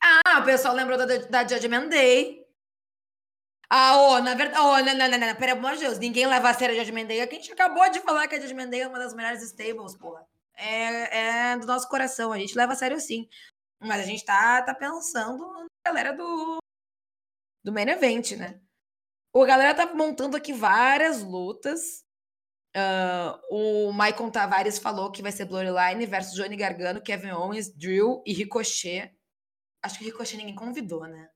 Ah, o pessoal lembrou da, da Judgment Day. Ah, ô, oh, na verdade, oh, não, não, não, não, pelo amor de Deus, ninguém leva a sério a Judgment Day. A gente acabou de falar que a Judgment Day é uma das melhores stables, porra. É, é do nosso coração, a gente leva a sério sim. Mas a gente tá, tá pensando na galera do, do main event, né? O galera tá montando aqui várias lutas. Uh, o Maicon Tavares falou que vai ser Bloodline versus Johnny Gargano, Kevin Owens, Drill e Ricochet. Acho que Ricochet ninguém convidou, né?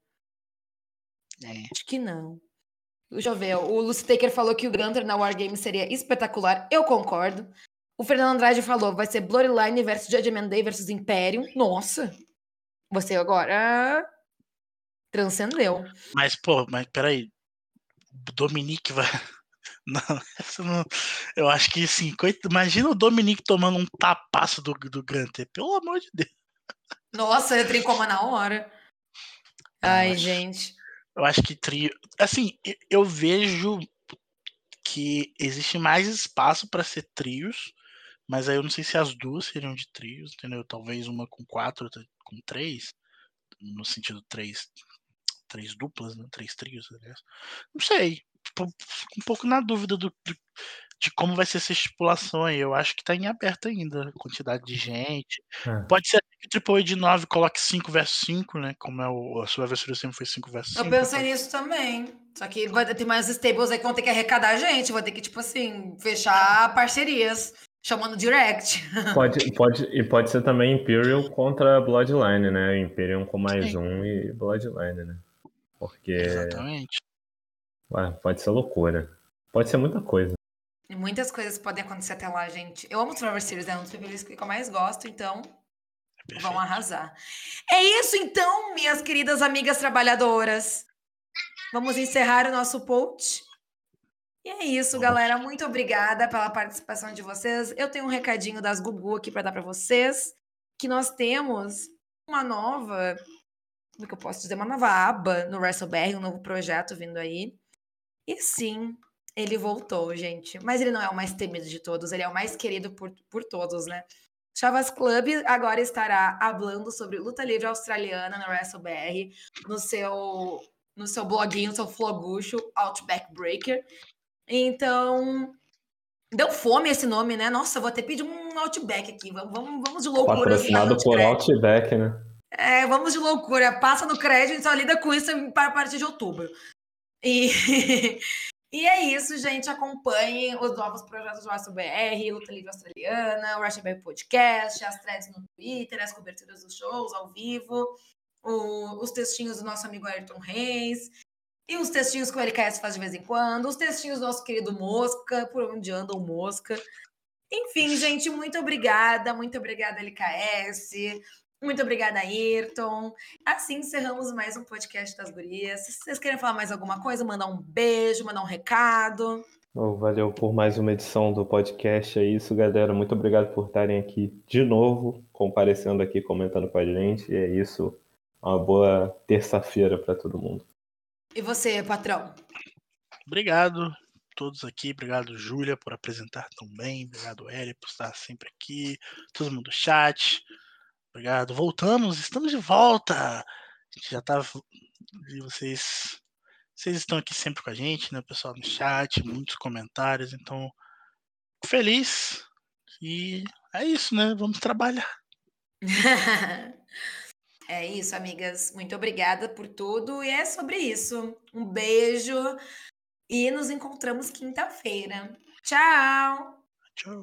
É. Acho que não. Deixa eu ver. O Lucy Taker falou que o Gunter na Wargame seria espetacular. Eu concordo. O Fernando Andrade falou: vai ser Bloodline versus Judgment Day versus Imperium. Nossa! Você agora transcendeu. Mas, pô, mas peraí. Dominique vai. Não, não, eu acho que sim. Imagina o Dominique tomando um tapaço do, do Gunter. Pelo amor de Deus. Nossa, eu trincou na hora. Ai, gente. Eu acho que trio. Assim, eu vejo que existe mais espaço para ser trios, mas aí eu não sei se as duas seriam de trios, entendeu? Talvez uma com quatro, outra com três, no sentido três, três duplas, né? três trios, aliás. Não sei. Um pouco na dúvida do, do de como vai ser essa estipulação aí. Eu acho que tá em aberto ainda, a quantidade de gente. É. Pode ser que o Triple de 9 coloque 5 versus 5, né? Como é o, a sua versão sempre foi 5 versus 5. Eu pensei então. nisso também. Só que vai ter mais stables aí que vão ter que arrecadar a gente, vai ter que, tipo assim, fechar parcerias. Chamando direct. Pode, pode, e pode ser também Imperial contra Bloodline, né? Imperium com mais Sim. um e Bloodline, né? Porque. Exatamente. Ué, pode ser loucura. Pode ser muita coisa. E muitas coisas podem acontecer até lá, gente. Eu amo Survivor Series, é um dos PPVs que eu mais gosto, então é vão arrasar. É isso então, minhas queridas amigas trabalhadoras. Vamos encerrar o nosso post. E é isso, galera. Muito obrigada pela participação de vocês. Eu tenho um recadinho das Gugu aqui para dar para vocês, que nós temos uma nova, como é que eu posso dizer, uma nova aba no WrestleBR, um novo projeto vindo aí. E sim, Ele voltou, gente. Mas ele não é o mais temido de todos, ele é o mais querido por, por todos, né? Chavas Club agora estará falando sobre luta livre australiana no WrestleBR, no seu, no seu bloguinho, no seu flogucho, Outback Breaker. Então, deu fome esse nome, né? Nossa, vou até pedir um Outback aqui. Vamos, vamos, vamos de loucura. Patrocinado por Outback, né? É, vamos de loucura. Passa no crédito e só lida com isso para a partir de outubro. E, e é isso, gente. Acompanhem os novos projetos do Aço BR, Luta Livre Australiana, o Rush BR Podcast, as threads no Twitter, as coberturas dos shows ao vivo, o, os textinhos do nosso amigo Ayrton Reis. E os textinhos que o LKS faz de vez em quando, os textinhos do nosso querido Mosca, por onde anda o Mosca. Enfim, gente, muito obrigada, muito obrigada, LKS. Muito obrigada, Ayrton. Assim encerramos mais um podcast das gurias. Se vocês querem falar mais alguma coisa, mandar um beijo, mandar um recado. Oh, valeu por mais uma edição do podcast. É isso, galera. Muito obrigado por estarem aqui de novo, comparecendo aqui, comentando com a gente. E é isso. Uma boa terça-feira para todo mundo. E você, patrão? Obrigado a todos aqui. Obrigado, Júlia, por apresentar tão bem. Obrigado, Eli, por estar sempre aqui. Todo mundo do chat. Obrigado. Voltamos, estamos de volta. A gente já tá. Vocês, vocês estão aqui sempre com a gente, né? Pessoal no chat, muitos comentários. Então, feliz. E é isso, né? Vamos trabalhar. é isso, amigas. Muito obrigada por tudo. E é sobre isso. Um beijo. E nos encontramos quinta-feira. Tchau! Tchau.